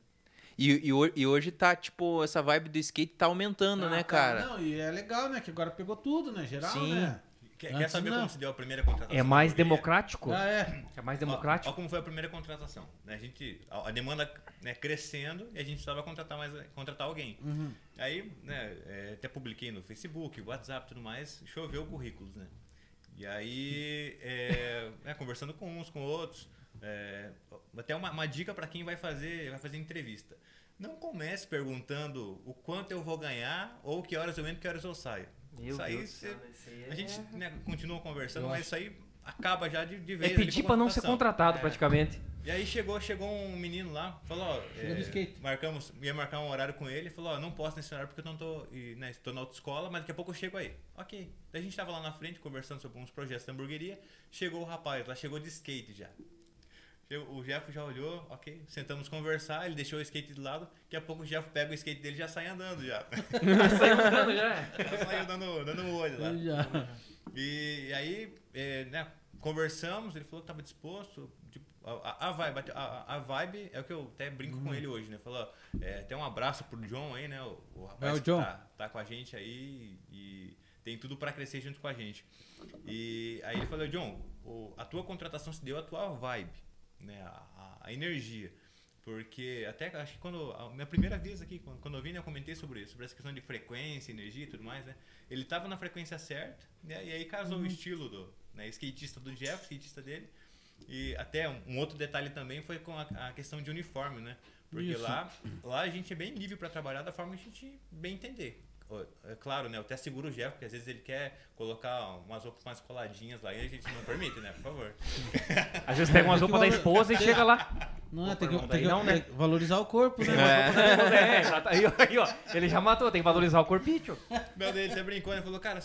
[SPEAKER 1] E, e, e hoje tá, tipo, essa vibe do skate tá aumentando,
[SPEAKER 4] Ah,
[SPEAKER 1] né,
[SPEAKER 4] tá,
[SPEAKER 1] cara?
[SPEAKER 4] Não, e é legal, né? Que agora pegou tudo, né? Geral,
[SPEAKER 1] Sim.
[SPEAKER 4] né?
[SPEAKER 3] Quer, quer saber
[SPEAKER 4] não.
[SPEAKER 3] como se deu a primeira contratação?
[SPEAKER 2] É mais democrático?
[SPEAKER 4] Ah, é.
[SPEAKER 2] É mais democrático?
[SPEAKER 3] Ó, como foi a primeira contratação. né? A, gente, a, a demanda né, crescendo e a gente precisava contratar, mais, contratar alguém.
[SPEAKER 4] Uhum.
[SPEAKER 3] Aí, né, é, até publiquei no Facebook, WhatsApp e tudo mais, choveu currículos, né? E aí, é, né, conversando com uns, com outros, é, até uma, uma dica para quem vai fazer, vai fazer entrevista. Não comece perguntando o quanto eu vou ganhar ou que horas eu entro, que horas eu saio.
[SPEAKER 2] Meu
[SPEAKER 3] isso aí,
[SPEAKER 2] Deus céu,
[SPEAKER 3] cê- a
[SPEAKER 2] é-
[SPEAKER 3] gente né, continua conversando,
[SPEAKER 4] Eu
[SPEAKER 3] mas
[SPEAKER 4] acho-
[SPEAKER 3] isso aí acaba já de, de
[SPEAKER 2] É
[SPEAKER 3] vez. ali
[SPEAKER 2] pedir
[SPEAKER 3] com a
[SPEAKER 2] pra não ser contratado,
[SPEAKER 3] É.
[SPEAKER 2] praticamente.
[SPEAKER 3] E aí chegou, chegou um menino lá, falou, ó,
[SPEAKER 4] Chegou do skate.
[SPEAKER 3] marcamos, ia marcar um horário com ele, falou, ó, não posso nesse horário porque eu não tô, e, né, estou na autoescola, mas daqui a pouco eu chego aí. Ok. Daí a gente tava lá na frente conversando sobre uns projetos da hamburgueria, chegou o rapaz lá, chegou de skate já. O Jeff já olhou, ok, sentamos conversar, ele deixou o skate de lado, daqui a pouco o Jeff pega o skate dele e já sai andando já.
[SPEAKER 2] Saiu andando já.
[SPEAKER 3] já saiu dando, dando um olho lá.
[SPEAKER 4] Já.
[SPEAKER 3] E aí, é, né, conversamos, ele falou que estava disposto. tipo, a, a, vibe, a, a vibe é o que eu até brinco
[SPEAKER 4] Uhum.
[SPEAKER 3] com ele hoje, né? Falou, é, até um abraço pro John aí, né? O, o rapaz
[SPEAKER 4] É, o
[SPEAKER 3] que. Tá, tá com a gente aí e tem tudo para crescer junto com a gente. E aí ele falou, John, o- a tua contratação se deu a tua vibe. Né, a, a energia. Porque até acho que quando. A minha primeira vez aqui, quando, quando eu vim, né, eu comentei sobre isso, sobre essa questão de frequência, energia e tudo mais, né? Ele estava na frequência certa, né, e aí casou o estilo do né, skatista do Jeff, skatista dele. E até um, um outro detalhe também foi com a, a questão de uniforme, né? Porque
[SPEAKER 4] Isso.
[SPEAKER 3] lá, lá a gente é bem livre para trabalhar da forma que a gente bem entender. É claro, né? Eu até seguro o Jeff, porque às vezes ele quer colocar umas roupas mais coladinhas lá e a gente não permite, né? Por favor.
[SPEAKER 2] Às vezes pega umas roupas da esposa e chega lá.
[SPEAKER 4] Não, é, tem que, tem que
[SPEAKER 2] não, né?
[SPEAKER 4] valorizar o corpo, né?
[SPEAKER 2] É, exato. Aí, ó, aí, ó, ele já matou, tem que valorizar o corpinho.
[SPEAKER 3] Não, daí ele até brincou, né? Falou, cara,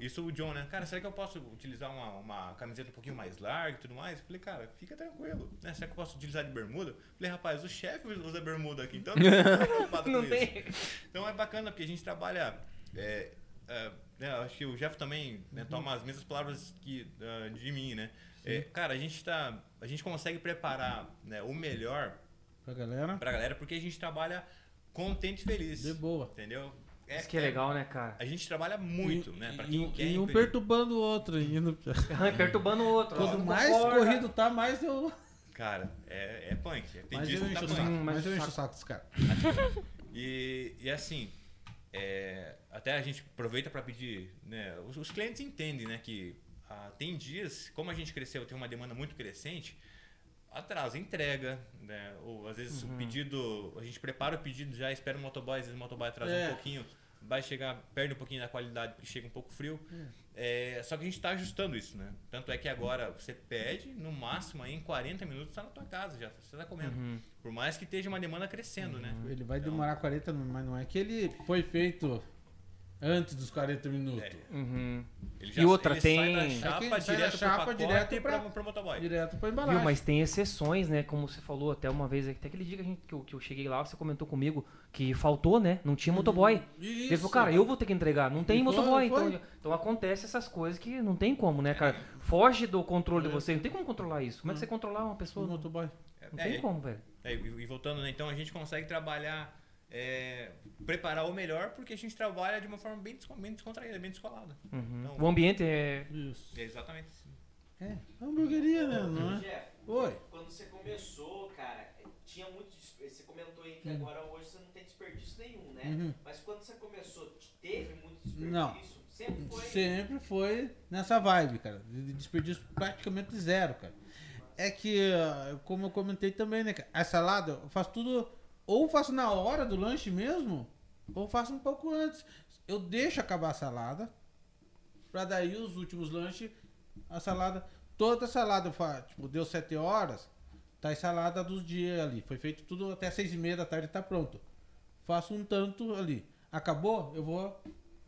[SPEAKER 3] isso o John, né? Cara, será que eu posso utilizar uma, uma camiseta um pouquinho mais larga e tudo mais? Eu falei, cara, fica tranquilo, né? Será que eu posso utilizar de bermuda? Eu falei, rapaz, o chefe usa bermuda aqui, então eu não tô preocupado
[SPEAKER 2] Não
[SPEAKER 3] com
[SPEAKER 2] tem.
[SPEAKER 3] isso. Então é bacana, porque a gente trabalha. É, é, eu acho que o Jeff também né, toma as mesmas palavras que, ah, de mim, né? É, cara, a gente tá. A gente consegue preparar né, o melhor
[SPEAKER 4] Pra galera,
[SPEAKER 3] pra galera porque a gente trabalha contente e feliz.
[SPEAKER 4] de boa.
[SPEAKER 3] Entendeu?
[SPEAKER 2] Isso que é legal, né, cara?
[SPEAKER 3] A gente trabalha muito, né? Pra
[SPEAKER 4] E,
[SPEAKER 3] quem
[SPEAKER 4] e,
[SPEAKER 3] quer
[SPEAKER 4] e um perturbando o outro. Indo...
[SPEAKER 2] Perturbando o outro.
[SPEAKER 4] Quanto mais
[SPEAKER 2] concorda.
[SPEAKER 4] corrido tá, mais eu.
[SPEAKER 3] Cara, é, é punk. Tem
[SPEAKER 4] Mais
[SPEAKER 3] dias
[SPEAKER 4] eu
[SPEAKER 3] que tá punk.
[SPEAKER 4] saco.
[SPEAKER 2] Mas
[SPEAKER 4] Mais eu
[SPEAKER 2] o
[SPEAKER 4] encho o
[SPEAKER 2] saco-
[SPEAKER 4] saco dos caras.
[SPEAKER 3] E, e assim, é, até a gente aproveita para pedir, né? Os, os clientes entendem, né? Que ah, tem dias, como a gente cresceu, tem uma demanda muito crescente, atrasa entrega, né? Ou às vezes
[SPEAKER 4] Uhum.
[SPEAKER 3] o pedido, a gente prepara o pedido já, espera o motoboy, às vezes o motoboy atrasa
[SPEAKER 4] É.
[SPEAKER 3] um pouquinho, vai chegar, perde um pouquinho da qualidade porque chega um pouco frio. É, só que a gente está ajustando isso, né? Tanto é que agora você pede, no máximo aí em 40 minutos está na tua casa já, você está comendo.
[SPEAKER 2] Uhum.
[SPEAKER 3] Por mais que esteja uma demanda crescendo, né?
[SPEAKER 4] Ele vai
[SPEAKER 3] Então-
[SPEAKER 4] demorar 40 minutos, mas não é que ele foi feito antes dos 40 minutos.
[SPEAKER 3] É.
[SPEAKER 2] Uhum.
[SPEAKER 3] Ele
[SPEAKER 2] E outra,
[SPEAKER 3] ele
[SPEAKER 2] tem-
[SPEAKER 3] Sai
[SPEAKER 4] É
[SPEAKER 3] chapa
[SPEAKER 4] sai
[SPEAKER 3] direto
[SPEAKER 4] chapa direto
[SPEAKER 3] e
[SPEAKER 4] pra,
[SPEAKER 3] pro motoboy.
[SPEAKER 4] Direto pra embalagem.
[SPEAKER 2] Viu, mas tem exceções, né? Como você falou até uma vez, até aquele dia que, a gente, que, eu, que eu cheguei lá, você comentou comigo que faltou, né? Não tinha motoboy. Ele
[SPEAKER 4] Isso.
[SPEAKER 2] falou, cara, eu vou ter que entregar. Não tem
[SPEAKER 4] E foi,
[SPEAKER 2] motoboy.
[SPEAKER 4] foi.
[SPEAKER 2] Então, então acontece essas coisas que não tem como, né, cara? Foge do controle de você. Não tem como controlar isso. Como é que você controlar uma
[SPEAKER 4] O
[SPEAKER 2] pessoa? Não
[SPEAKER 4] motoboy.
[SPEAKER 2] tem
[SPEAKER 3] É,
[SPEAKER 2] como, velho.
[SPEAKER 3] é, e, e voltando, né? Então a gente consegue trabalhar, é, preparar o melhor porque a gente trabalha de uma forma bem, descon- bem descontraída, bem descolada.
[SPEAKER 2] Uhum.
[SPEAKER 3] Então-
[SPEAKER 2] O ambiente é.
[SPEAKER 4] Isso.
[SPEAKER 3] É exatamente assim.
[SPEAKER 4] É, hamburgueria, né? Não é?
[SPEAKER 5] Jeff,
[SPEAKER 4] Oi.
[SPEAKER 5] quando você começou, cara, tinha muito. Você comentou aí que
[SPEAKER 4] Uhum.
[SPEAKER 5] agora hoje você não tem desperdício nenhum, né?
[SPEAKER 4] Uhum.
[SPEAKER 5] Mas quando você começou, teve muito desperdício?
[SPEAKER 4] Não.
[SPEAKER 5] Sempre foi.
[SPEAKER 4] Sempre foi nessa vibe, cara. De desperdício praticamente zero, cara. É que, ah, como eu comentei também, né, cara? A salada, eu faço tudo. Ou faço na hora do lanche mesmo, ou faço um pouco antes. Eu deixo acabar a salada, pra daí os últimos lanches, a salada. Toda a salada, eu faço, tipo, deu 7 horas, tá a salada dos dias ali. Foi feito tudo até 6 e meia da tarde, tá pronto. Faço um tanto ali. Acabou, eu vou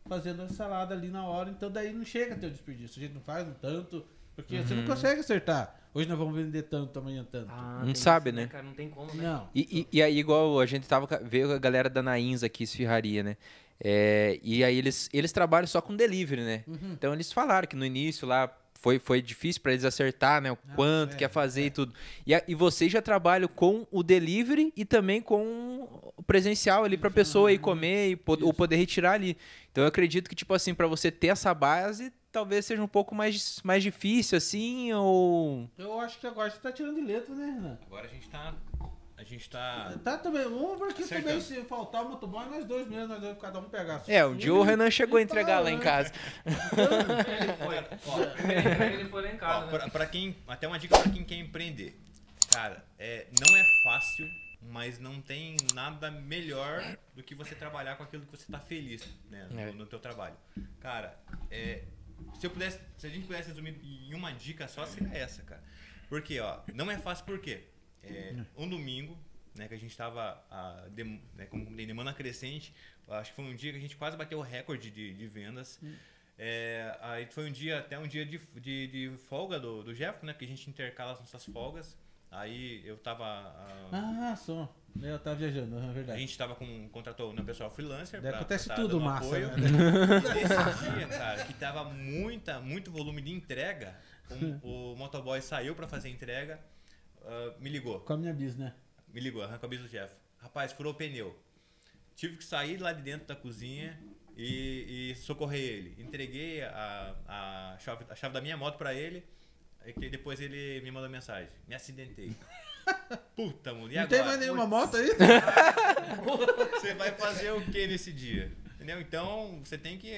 [SPEAKER 4] fazendo a salada ali na hora, então daí não chega a ter o desperdício. A gente não faz um tanto, porque você não consegue acertar. Hoje nós vamos vender tanto, amanhã tanto.
[SPEAKER 2] Ah,
[SPEAKER 1] Não sabe,
[SPEAKER 2] isso,
[SPEAKER 1] né?
[SPEAKER 2] Cara, não tem como, né?
[SPEAKER 4] não.
[SPEAKER 1] E, e, e aí, igual a gente tava. Veio a galera da Nains aqui, esfirraria, né? É, e aí eles, eles trabalham só com delivery, né?
[SPEAKER 4] Uhum.
[SPEAKER 1] Então eles falaram que no início lá foi, foi difícil para eles acertar, né? O
[SPEAKER 4] Ah,
[SPEAKER 1] quanto
[SPEAKER 4] é,
[SPEAKER 1] que ia fazer
[SPEAKER 4] é.
[SPEAKER 1] e tudo. E, a- e vocês já trabalham com o delivery e também com o presencial ali pra pessoa ir comer e po- ou poder retirar ali. Então eu acredito que, tipo assim, para você ter essa base, talvez seja um pouco mais, mais difícil, assim, ou.
[SPEAKER 4] Eu acho que agora você tá tirando de letra, né, Renan?
[SPEAKER 3] Agora a gente tá. A gente tá.
[SPEAKER 4] Tá também. Vamos porque
[SPEAKER 3] Acertando.
[SPEAKER 4] também se faltar o motoboy, nós dois mesmo, nós vamos cada um pegar.
[SPEAKER 1] É, um
[SPEAKER 4] sua
[SPEAKER 1] dia o Renan chegou a
[SPEAKER 4] e
[SPEAKER 1] entregar
[SPEAKER 4] tá,
[SPEAKER 1] lá em
[SPEAKER 4] né?
[SPEAKER 1] casa.
[SPEAKER 2] Ele foi. Ó, ele foi lá em
[SPEAKER 3] Ó,
[SPEAKER 2] casa. né?
[SPEAKER 3] pra, pra quem. Até uma dica pra quem quer empreender. Cara, é, não é fácil, mas não tem nada melhor do que você trabalhar com aquilo que você tá feliz, né? No,
[SPEAKER 1] É.
[SPEAKER 3] no teu trabalho. Cara, é, se eu pudesse. Se a gente pudesse resumir em uma dica só, seria essa, cara. Porque, ó, não é fácil por quê? É, um domingo, né, que a gente tava, a, dem- né, tem demanda crescente, acho que foi um dia que a gente quase bateu o recorde de, de vendas. É, aí foi um dia, até um dia de, de, de folga do, do Jeff, né, que a gente intercala as nossas folgas. Aí eu tava. ah,
[SPEAKER 4] Ah, só. Eu tava viajando, é
[SPEAKER 3] a
[SPEAKER 4] verdade.
[SPEAKER 3] gente tava com, contratou né, pessoal freelancer. Pra-
[SPEAKER 4] acontece
[SPEAKER 3] pra
[SPEAKER 4] tudo massa,
[SPEAKER 3] apoio.
[SPEAKER 4] né?
[SPEAKER 3] E Nesse dia, cara, que tava muita, muito volume de entrega, o, o motoboy saiu pra fazer a entrega, ah, me ligou.
[SPEAKER 4] Com a minha bis, né?
[SPEAKER 3] Me ligou, arrancou a bis do Jeff. Rapaz, furou o pneu. Tive que sair lá de dentro da cozinha e, e socorrer ele. Entreguei a, a, chave, a chave da minha moto pra ele. Aí que depois ele me mandou mensagem. Me acidentei. Puta, mano, e
[SPEAKER 4] Não
[SPEAKER 3] agora?
[SPEAKER 4] tem mais nenhuma moto aí?
[SPEAKER 3] Você vai fazer o que nesse dia? Entendeu? Então, você tem que.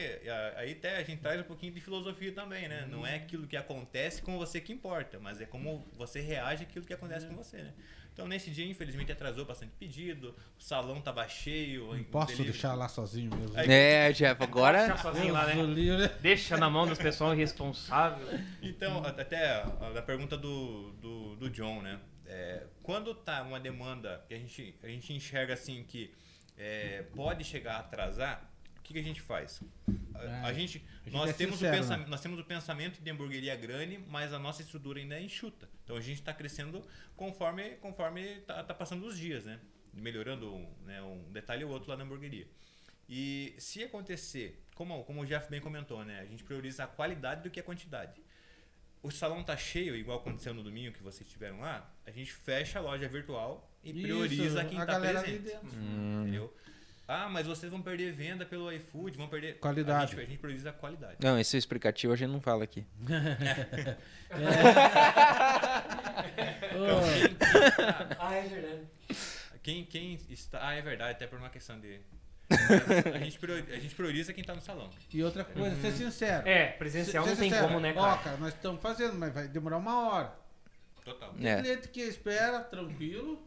[SPEAKER 3] Aí até a gente traz um pouquinho de filosofia também, né? Não é aquilo que acontece com você que importa, mas é como você reage àquilo que acontece com você, né? Então, nesse dia, infelizmente, atrasou bastante pedido, o salão tava cheio.
[SPEAKER 4] Posso
[SPEAKER 3] delivery-
[SPEAKER 4] deixar lá sozinho mesmo.
[SPEAKER 3] Aí-
[SPEAKER 1] É, Jeff, agora.
[SPEAKER 2] Deixa sozinho lá, né?
[SPEAKER 4] livre.
[SPEAKER 2] Deixa na mão dos pessoal irresponsável.
[SPEAKER 3] Então, até a, a pergunta do, do, do John, né? É, quando tá uma demanda que a gente, a gente enxerga assim que é, pode chegar a atrasar, o que, que a gente faz? A, a
[SPEAKER 4] É,
[SPEAKER 3] gente,
[SPEAKER 4] a gente
[SPEAKER 3] nós,
[SPEAKER 4] é
[SPEAKER 3] temos
[SPEAKER 4] sincero,
[SPEAKER 3] o pensam-
[SPEAKER 4] né?
[SPEAKER 3] nós temos o pensamento de hamburgueria grande, mas a nossa estrutura ainda é enxuta. Então a gente está crescendo conforme conforme tá, tá passando os dias, né? Melhorando né, um detalhe ou outro lá na hamburgueria. E se acontecer, como, como o Jeff bem comentou, né? A gente prioriza a qualidade do que a quantidade. O salão tá cheio, igual aconteceu no domingo que vocês estiveram lá, a gente fecha a loja virtual e
[SPEAKER 4] Isso,
[SPEAKER 3] prioriza quem
[SPEAKER 4] a
[SPEAKER 3] tá presente.
[SPEAKER 4] dentro.
[SPEAKER 3] Entendeu? Ah, mas vocês vão perder venda pelo iFood, vão perder.
[SPEAKER 4] Qualidade.
[SPEAKER 3] A gente, a gente prioriza a qualidade.
[SPEAKER 1] Não, esse explicativo a gente não fala aqui.
[SPEAKER 4] Ô,
[SPEAKER 2] Ah, é verdade.
[SPEAKER 3] Quem, quem está. Ah, é verdade, até por uma questão de. A, gente priori- a gente prioriza quem tá no salão.
[SPEAKER 4] E outra coisa, ser sincero.
[SPEAKER 2] É, presencial
[SPEAKER 4] Ser
[SPEAKER 2] não tem
[SPEAKER 4] sincero.
[SPEAKER 2] como, né,
[SPEAKER 4] Ó,
[SPEAKER 2] cara?
[SPEAKER 4] cara, nós estamos fazendo, mas vai demorar uma hora.
[SPEAKER 3] Total.
[SPEAKER 4] Tem
[SPEAKER 1] É.
[SPEAKER 4] cliente que espera, tranquilo.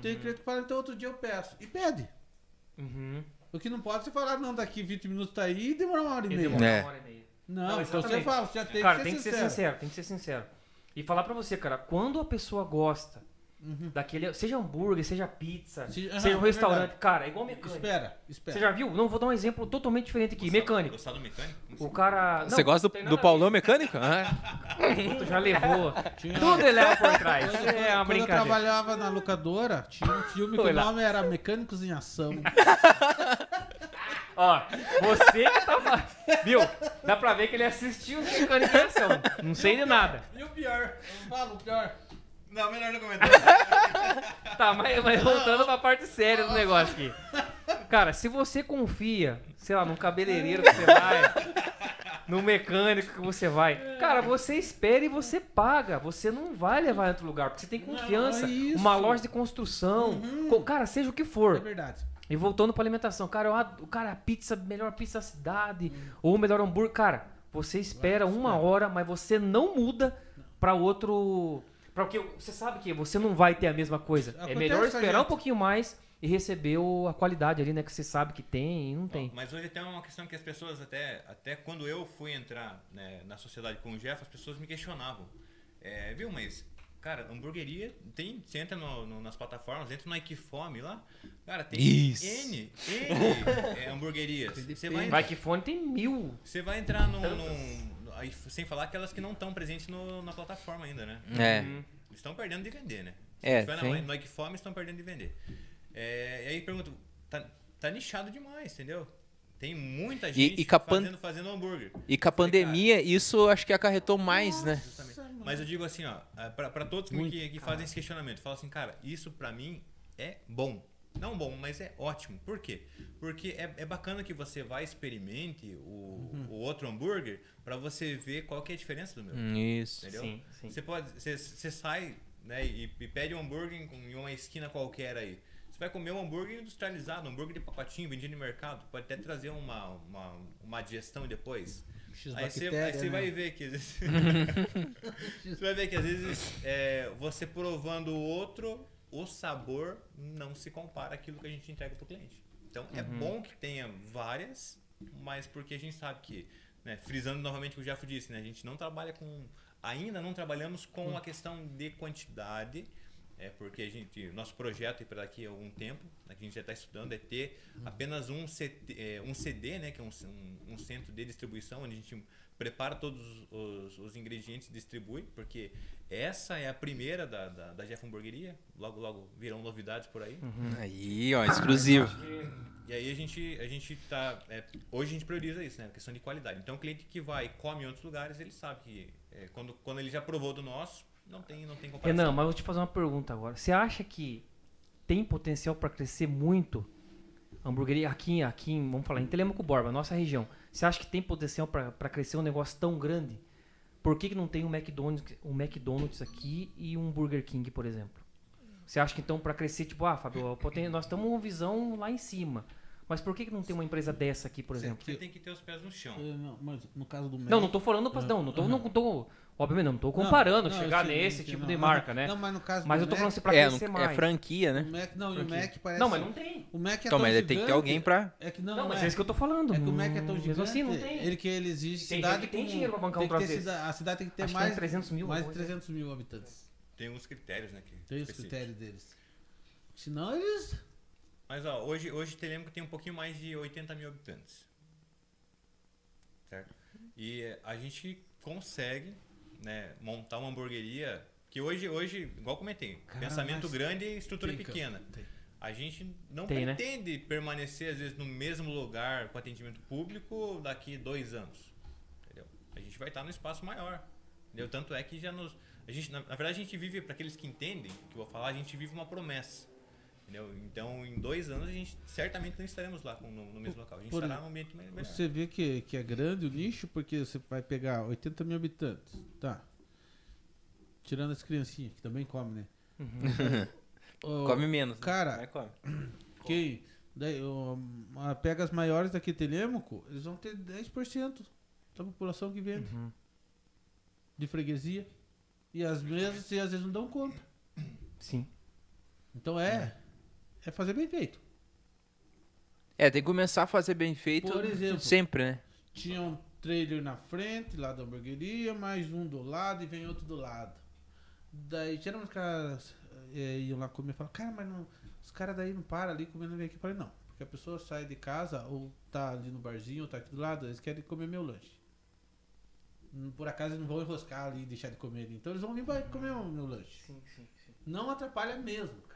[SPEAKER 4] Tem
[SPEAKER 2] Uhum.
[SPEAKER 4] cliente que fala, então outro dia eu peço. E pede.
[SPEAKER 2] Uhum.
[SPEAKER 4] O que não pode você falar, não, daqui 20 minutos tá aí e demorar uma hora e
[SPEAKER 2] E
[SPEAKER 4] meia.
[SPEAKER 2] demora
[SPEAKER 1] É.
[SPEAKER 2] uma hora e meia.
[SPEAKER 4] Não,
[SPEAKER 2] Não,
[SPEAKER 4] então você fala, você já tem
[SPEAKER 2] cara,
[SPEAKER 4] que ser
[SPEAKER 2] tem que ser
[SPEAKER 4] sincero.
[SPEAKER 2] sincero, tem que ser sincero. E falar pra você, cara, quando a pessoa gosta daquele, seja hambúrguer, seja pizza,
[SPEAKER 4] Uhum. Se- aham,
[SPEAKER 2] seja um
[SPEAKER 4] é
[SPEAKER 2] restaurante,
[SPEAKER 4] verdade.
[SPEAKER 2] cara, é igual mecânico.
[SPEAKER 4] Espera, espera.
[SPEAKER 2] Você já viu? Não, vou dar um exemplo totalmente diferente aqui. Mecânico.
[SPEAKER 3] Gostar do mecânico?
[SPEAKER 2] O cara.
[SPEAKER 1] Você
[SPEAKER 2] não,
[SPEAKER 1] gosta
[SPEAKER 2] tem
[SPEAKER 1] do, do Paulão mecânico? Ah,
[SPEAKER 2] ver, Já levou.
[SPEAKER 4] Tinha-
[SPEAKER 2] Tudo ele leva por trás.
[SPEAKER 4] Quando,
[SPEAKER 2] É uma
[SPEAKER 4] quando eu trabalhava na locadora, tinha um filme que
[SPEAKER 2] Foi
[SPEAKER 4] o
[SPEAKER 2] lá.
[SPEAKER 4] nome era Mecânicos em Ação.
[SPEAKER 2] Ó, você que tava. Viu? Dá pra ver que ele assistiu o Mecânico em Ação. Não sei de nada.
[SPEAKER 4] E o pior, eu falo o pior.
[SPEAKER 3] Não, melhor não comentar.
[SPEAKER 2] Tá, mas, mas voltando pra parte séria do negócio aqui. Cara, se você confia, sei lá, num cabeleireiro que você vai, no mecânico que você vai, cara, você espera e você paga. Você não vai levar em outro lugar, porque você tem confiança.
[SPEAKER 4] é isso.
[SPEAKER 2] uma loja de construção, co- cara, seja o que
[SPEAKER 4] É
[SPEAKER 2] for.
[SPEAKER 4] verdade.
[SPEAKER 2] E voltando pra alimentação, cara, o cara, a pizza, melhor pizza da cidade, ou o melhor hambúrguer, cara, você espera uma hora, mas você não muda pra outro. Pra o que você sabe que você não vai ter a mesma coisa. é
[SPEAKER 4] Acontece
[SPEAKER 2] melhor
[SPEAKER 4] com a
[SPEAKER 2] esperar um pouquinho mais e receber o- a qualidade ali, né? Que você sabe que tem e não tem.
[SPEAKER 3] Mas hoje tem uma questão que as pessoas, até, até quando eu fui entrar né, na sociedade com o Jeff, as pessoas me questionavam. É, viu, mas, cara, hamburgueria, tem, você entra no- no- nas plataformas, entra no Equifome lá, cara, tem
[SPEAKER 1] Isso.
[SPEAKER 3] N, N é, hamburguerias. Você vai,
[SPEAKER 2] Vai que fone tem mil.
[SPEAKER 3] você vai entrar num. Aí, sem falar aquelas que não estão presentes no- na plataforma ainda, né?
[SPEAKER 1] é.
[SPEAKER 2] Uhum.
[SPEAKER 3] Estão perdendo de vender, né?
[SPEAKER 1] É,
[SPEAKER 3] Se tiver
[SPEAKER 1] tem.
[SPEAKER 3] na, estão perdendo de vender. É, e aí pergunto, tá, tá nichado demais, entendeu? Tem muita gente
[SPEAKER 1] e pan-
[SPEAKER 3] fazendo, fazendo hambúrguer.
[SPEAKER 1] E com a pandemia, isso acho que acarretou mais, né?
[SPEAKER 3] Justamente. Mas eu digo assim, ó, pra, pra todos que, que, que fazem esse questionamento, fala assim, cara, isso pra mim é bom. Não bom, mas é ótimo. Por quê? Porque é, é bacana que você vá experimente o, o outro hambúrguer pra você ver qual que é a diferença do meu.
[SPEAKER 1] Hum, Isso.
[SPEAKER 3] Entendeu?
[SPEAKER 2] Sim, sim.
[SPEAKER 3] Você pode, você, você sai, né, e, e pede um hambúrguer em, uma esquina qualquer aí. Você vai comer um hambúrguer industrializado, um hambúrguer de pacotinho vendido no mercado. Pode até trazer uma, uma, uma digestão depois. Aí você, aí você
[SPEAKER 4] né?
[SPEAKER 3] vai ver que às vezes. você vai ver que às vezes é, você provando o outro, o sabor não se compara àquilo que a gente entrega pro cliente. Então é bom que tenha várias, mas porque a gente sabe que, né, frisando novamente o que o Jafo disse, né, a gente não trabalha com. Ainda não trabalhamos com a questão de quantidade. É porque a gente, nosso projeto para daqui a algum tempo, que a gente já está estudando, é ter apenas um, CT, é, um CD, né, que é um, um, um centro de distribuição, onde a gente prepara todos os, os ingredientes e distribui, porque essa é a primeira da, da, da Jeff Hamburgueria, logo logo virão novidades por aí.
[SPEAKER 1] Aí, ó, exclusivo.
[SPEAKER 3] E aí a gente, a gente tá. é, hoje a gente prioriza isso, né? A questão de qualidade. Então o cliente que vai e come em outros lugares, ele sabe que é, quando, quando ele já provou do nosso, não tem, não tem comparação.
[SPEAKER 2] Renan, mas eu vou te fazer uma pergunta agora. Você acha que tem potencial para crescer muito a hamburgueria aqui, aqui em, vamos falar, em Telemaco Borba, nossa região? Você acha que tem potencial para crescer um negócio tão grande por que, que não tem um McDonald's, um McDonald's aqui e um Burger King, por exemplo? Você acha que então para crescer, tipo, ah, Fábio, nós estamos uma visão lá em cima. Mas por que, que não tem uma empresa dessa aqui, por exemplo?
[SPEAKER 3] Você tem que ter os pés no chão.
[SPEAKER 4] Não, mas no caso do Mac...
[SPEAKER 2] Não, não tô falando, pra, não, não tô, não tô, obviamente não tô comparando,
[SPEAKER 4] Não, não,
[SPEAKER 2] chegar nesse tipo
[SPEAKER 4] não,
[SPEAKER 2] de
[SPEAKER 4] não,
[SPEAKER 2] marca, né?
[SPEAKER 4] Não, mas no caso
[SPEAKER 2] Mas
[SPEAKER 4] do
[SPEAKER 2] eu tô
[SPEAKER 4] Mac,
[SPEAKER 2] falando assim pra
[SPEAKER 1] É,
[SPEAKER 2] crescer
[SPEAKER 1] no-
[SPEAKER 2] mais.
[SPEAKER 1] é franquia,
[SPEAKER 4] o
[SPEAKER 1] né?
[SPEAKER 4] Mac, não, e o Mac parece...
[SPEAKER 2] Não, mas não tem.
[SPEAKER 4] O Mac é
[SPEAKER 1] Então,
[SPEAKER 4] tão
[SPEAKER 1] mas ele tem que ter
[SPEAKER 4] gigante,
[SPEAKER 1] alguém pra.
[SPEAKER 4] É que não,
[SPEAKER 2] Não, mas
[SPEAKER 4] é.
[SPEAKER 2] é isso que eu tô falando.
[SPEAKER 4] É que o Mac é tão
[SPEAKER 2] Mesmo
[SPEAKER 4] gigante,
[SPEAKER 2] assim, não tem.
[SPEAKER 4] ele que ele exige
[SPEAKER 2] Tem
[SPEAKER 4] cidade
[SPEAKER 2] que tem
[SPEAKER 4] com-
[SPEAKER 2] dinheiro pra bancar um
[SPEAKER 4] que cida- A cidade tem que ter
[SPEAKER 2] Acho que
[SPEAKER 4] mais,
[SPEAKER 2] tem 300 mil,
[SPEAKER 4] mais de
[SPEAKER 2] alguma coisa.
[SPEAKER 4] 300 mil habitantes.
[SPEAKER 3] Tem uns critérios, né? Que,
[SPEAKER 4] Tem os critérios deles. Senão eles...
[SPEAKER 3] Mas ó, hoje, hoje Telemaco tem um pouquinho mais de 80 mil habitantes. Certo? E a gente consegue né, montar uma hamburgueria que hoje, hoje igual comentei,
[SPEAKER 4] Cara,
[SPEAKER 3] pensamento grande e estrutura pequena.
[SPEAKER 4] tem.
[SPEAKER 3] A gente não
[SPEAKER 2] Tem, né?
[SPEAKER 3] pretende permanecer, às vezes, no mesmo lugar com atendimento público daqui dois anos. Entendeu? A gente vai estar num espaço maior. Entendeu? Tanto é que já nos. A gente, na, na verdade, a gente vive, para aqueles que entendem o que eu vou falar, a gente vive uma promessa. Entendeu? Então, em dois anos, a gente certamente não estaremos lá com- no, no mesmo local. A gente
[SPEAKER 4] Por-
[SPEAKER 3] estará num ambiente me- melhor.
[SPEAKER 4] Você vê que, que é grande o nicho, porque você vai pegar 80 mil habitantes. Tá. Tirando as criancinhas, que também comem, né? Ô,
[SPEAKER 1] Come menos. né?
[SPEAKER 4] cara,
[SPEAKER 1] Mas come.
[SPEAKER 4] Quem daí, ah, pega as maiores daqui Telêmaco, eles vão ter 10% da população que vende
[SPEAKER 2] Uhum.
[SPEAKER 4] de freguesia. E as mesas, e às vezes não dão conta.
[SPEAKER 2] Sim.
[SPEAKER 4] Então é, é fazer bem feito.
[SPEAKER 1] É, tem que começar a fazer bem feito
[SPEAKER 4] Por exemplo,
[SPEAKER 1] sempre, né?
[SPEAKER 4] Tinha um trailer na frente, lá da hamburgueria, mais um do lado e vem outro do lado. Daí geralmente os caras eh, iam lá comer e falavam, cara, mas não, os caras daí não param ali comendo vem aqui. Eu falei, não, porque a pessoa sai de casa ou tá ali no barzinho ou tá aqui do lado, eles querem comer meu lanche. Hum, Por acaso eles não vão enroscar ali e deixar de comer ali. Então eles vão vir comer o meu lanche.
[SPEAKER 2] Sim, sim, sim.
[SPEAKER 4] Não atrapalha mesmo.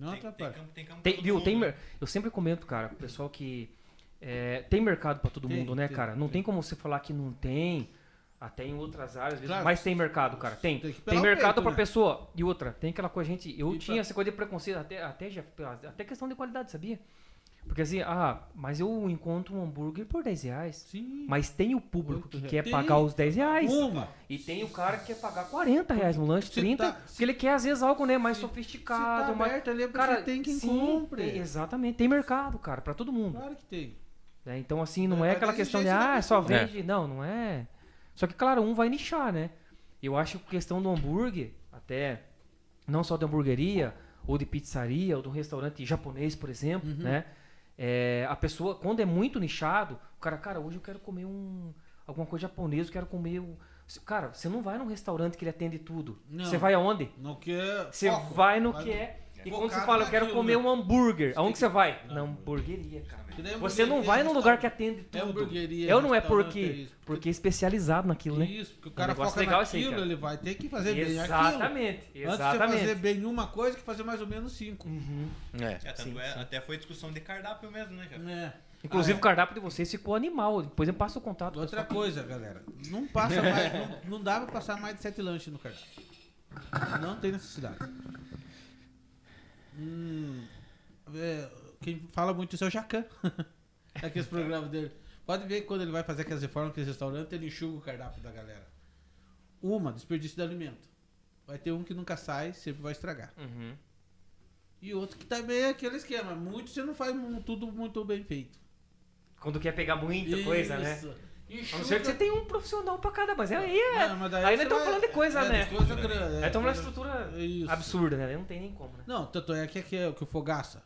[SPEAKER 4] Não
[SPEAKER 3] tem, tem
[SPEAKER 4] atrapalha.
[SPEAKER 3] campo, tem campo
[SPEAKER 2] Tem, viu,
[SPEAKER 3] mundo,
[SPEAKER 2] tem, eu sempre comento, cara, pro pessoal que é, tem mercado pra todo
[SPEAKER 4] Tem,
[SPEAKER 2] mundo, né,
[SPEAKER 4] tem,
[SPEAKER 2] cara? Não
[SPEAKER 4] tem.
[SPEAKER 2] tem como você falar que não tem, até em outras áreas,
[SPEAKER 4] Claro.
[SPEAKER 2] mas tem mercado, cara. Tem.
[SPEAKER 4] Tem
[SPEAKER 2] Tem,
[SPEAKER 4] o
[SPEAKER 2] mercado
[SPEAKER 4] peito,
[SPEAKER 2] pra
[SPEAKER 4] né?
[SPEAKER 2] pessoa. E outra, tem aquela coisa, gente, eu
[SPEAKER 4] E
[SPEAKER 2] tinha
[SPEAKER 4] pra-
[SPEAKER 2] essa coisa de preconceito, até, até, já, até questão de qualidade, sabia? Porque assim, ah, mas eu encontro um hambúrguer por 10 reais.
[SPEAKER 4] Sim.
[SPEAKER 2] Mas tem o público que quer
[SPEAKER 4] reais.
[SPEAKER 2] pagar os 10 reais.
[SPEAKER 4] Uma.
[SPEAKER 2] E tem o cara que quer pagar 40 reais no lanche,
[SPEAKER 4] Se
[SPEAKER 2] 30,
[SPEAKER 4] tá-
[SPEAKER 2] porque ele quer às vezes algo né, mais
[SPEAKER 4] se-
[SPEAKER 2] sofisticado.
[SPEAKER 4] se tá
[SPEAKER 2] mais...
[SPEAKER 4] aberto ali é
[SPEAKER 2] cara,
[SPEAKER 4] tem quem
[SPEAKER 2] sim,
[SPEAKER 4] compre.
[SPEAKER 2] tem- exatamente, tem mercado, cara, pra todo mundo.
[SPEAKER 4] Claro que tem.
[SPEAKER 2] né? Então, assim, não é
[SPEAKER 4] vai
[SPEAKER 2] aquela questão de,
[SPEAKER 4] da
[SPEAKER 2] ah, só vende. Não, não é. Só que, claro, um vai nichar, né? Eu acho que a questão do hambúrguer, até não só da hamburgueria, ou de pizzaria, ou de um restaurante japonês, por exemplo,
[SPEAKER 4] Uhum.
[SPEAKER 2] né? É, a pessoa, quando é muito nichado, o cara, cara, hoje eu quero comer um alguma coisa japonesa, eu quero comer. Um... Cara, você não vai num restaurante que ele atende tudo.
[SPEAKER 4] Não.
[SPEAKER 2] Você vai aonde?
[SPEAKER 4] Não quer.
[SPEAKER 2] Você
[SPEAKER 4] foco.
[SPEAKER 2] vai no que é. E quando você fala, eu quero comer um hambúrguer, aonde que você vai?
[SPEAKER 3] Na
[SPEAKER 2] Na hamburgueria, cara.
[SPEAKER 4] Daí
[SPEAKER 2] Você não vai num lugar que atende
[SPEAKER 4] É
[SPEAKER 2] tudo.
[SPEAKER 4] hamburgueria.
[SPEAKER 2] Eu não é porque,
[SPEAKER 4] isso.
[SPEAKER 2] porque é especializado naquilo, né?
[SPEAKER 4] Isso, porque o cara
[SPEAKER 2] negócio
[SPEAKER 4] foca
[SPEAKER 2] legal
[SPEAKER 4] naquilo,
[SPEAKER 2] cara.
[SPEAKER 4] ele vai ter que fazer bem aquilo.
[SPEAKER 2] Exatamente,
[SPEAKER 4] Antes de você
[SPEAKER 2] exatamente.
[SPEAKER 4] fazer bem uma coisa, que fazer mais ou menos cinco.
[SPEAKER 2] Uhum.
[SPEAKER 1] É.
[SPEAKER 3] É, tanto
[SPEAKER 2] Sim,
[SPEAKER 3] é,
[SPEAKER 2] sim.
[SPEAKER 3] até foi discussão de cardápio mesmo, né, já?
[SPEAKER 4] É.
[SPEAKER 2] Inclusive
[SPEAKER 4] Ah,
[SPEAKER 2] o cardápio de vocês ficou animal. Depois eu passo o contato.
[SPEAKER 4] é. Outra coisa, galera. Não passa mais. não, não dá pra passar mais de sete lanches no cardápio. Não tem necessidade. Hum, é, quem fala muito isso é o Jacan. Aqueles programas dele. Pode ver que quando ele vai fazer aquelas reformas naqueles restaurantes, ele enxuga o cardápio da galera. Uma, desperdício de alimento. Vai ter um que nunca sai, sempre vai estragar.
[SPEAKER 2] Uhum.
[SPEAKER 4] E outro que também é aquele esquema. Muito você não faz tudo muito bem feito.
[SPEAKER 2] Quando quer pegar muita coisa, né?
[SPEAKER 4] Isso.
[SPEAKER 2] A não
[SPEAKER 4] Enxuga-
[SPEAKER 2] ser que você tenha um profissional pra cada, mas aí é.
[SPEAKER 4] Não, mas
[SPEAKER 2] aí nós estamos falando de coisa,
[SPEAKER 4] é,
[SPEAKER 2] né?
[SPEAKER 4] coisa grande,
[SPEAKER 2] Aí
[SPEAKER 4] é,
[SPEAKER 2] estamos na
[SPEAKER 4] coisa-
[SPEAKER 2] estrutura
[SPEAKER 4] Isso.
[SPEAKER 2] absurda, né? Não tem nem como, né?
[SPEAKER 4] Não, tanto é que, é que, é, que o Fogaça,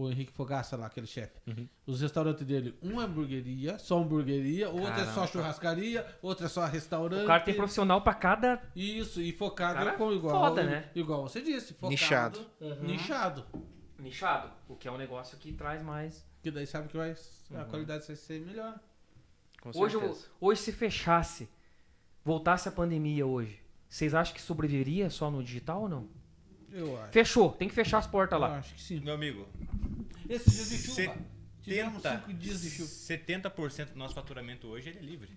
[SPEAKER 4] o Henrique Fogaça lá, aquele chefe,
[SPEAKER 2] Uhum.
[SPEAKER 4] os restaurantes dele, um é hamburgueria, só hamburgueria, outro é só
[SPEAKER 2] Caramba.
[SPEAKER 4] churrascaria, outro é só restaurante.
[SPEAKER 2] O cara tem profissional pra cada.
[SPEAKER 4] Isso, e focado
[SPEAKER 2] Cara,
[SPEAKER 4] com igual.
[SPEAKER 2] foda, né?
[SPEAKER 4] Igual você disse, focado.
[SPEAKER 1] Nichado.
[SPEAKER 2] Uhum.
[SPEAKER 4] Nichado.
[SPEAKER 2] nichado. O que é um negócio que traz mais.
[SPEAKER 4] Que daí sabe que vai, a
[SPEAKER 2] Uhum.
[SPEAKER 4] qualidade vai ser melhor.
[SPEAKER 1] Com
[SPEAKER 2] Hoje,
[SPEAKER 1] certeza.
[SPEAKER 2] hoje, se fechasse, voltasse a pandemia hoje, vocês acham que sobreviveria só no digital ou não?
[SPEAKER 4] Eu acho.
[SPEAKER 2] Fechou, tem que fechar as portas
[SPEAKER 4] Eu
[SPEAKER 2] lá.
[SPEAKER 4] acho que sim.
[SPEAKER 3] Meu amigo,
[SPEAKER 4] Esses dias de chuva. Tivemos
[SPEAKER 3] 70,
[SPEAKER 4] cinco dias de chuva.
[SPEAKER 3] 70% do nosso faturamento hoje ele é livre.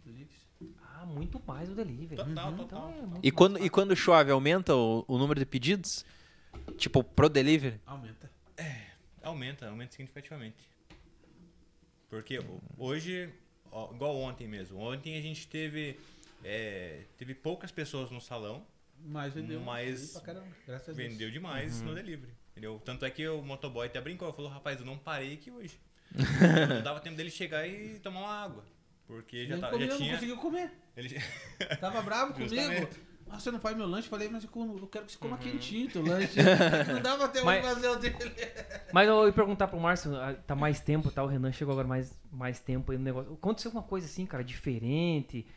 [SPEAKER 2] Ah, muito mais o delivery.
[SPEAKER 3] Total,
[SPEAKER 2] Então
[SPEAKER 3] total.
[SPEAKER 2] é muito
[SPEAKER 1] E
[SPEAKER 2] mais
[SPEAKER 1] quando, e quando chove, aumenta o, o número de pedidos? Tipo, pro delivery?
[SPEAKER 4] Aumenta.
[SPEAKER 3] Aumenta, aumenta significativamente. Porque ho- hoje ó, igual ontem mesmo. Ontem a gente teve, é, teve poucas pessoas no salão,
[SPEAKER 4] Mas vendeu.
[SPEAKER 3] Mas
[SPEAKER 4] pra caramba, graças a Deus.
[SPEAKER 3] vendeu demais no delivery. Entendeu? Tanto é que o motoboy até brincou, falou, rapaz, eu não parei aqui hoje. não dava tempo dele chegar e tomar uma água. Porque já, tá,
[SPEAKER 4] comeu,
[SPEAKER 3] já
[SPEAKER 4] não
[SPEAKER 3] tinha.
[SPEAKER 4] conseguiu comer.
[SPEAKER 3] Ele...
[SPEAKER 4] Tava bravo comigo. Ah, você não faz meu lanche? Falei, mas eu como- eu quero que você coma quentinho teu lanche. não dava tempo
[SPEAKER 2] Mas-
[SPEAKER 4] de fazer o dele.
[SPEAKER 2] Mas eu ia perguntar pro Márcio, ah, tá mais tempo, tá? O Renan chegou agora mais, mais tempo aí no negócio. Aconteceu alguma coisa assim, cara, diferente?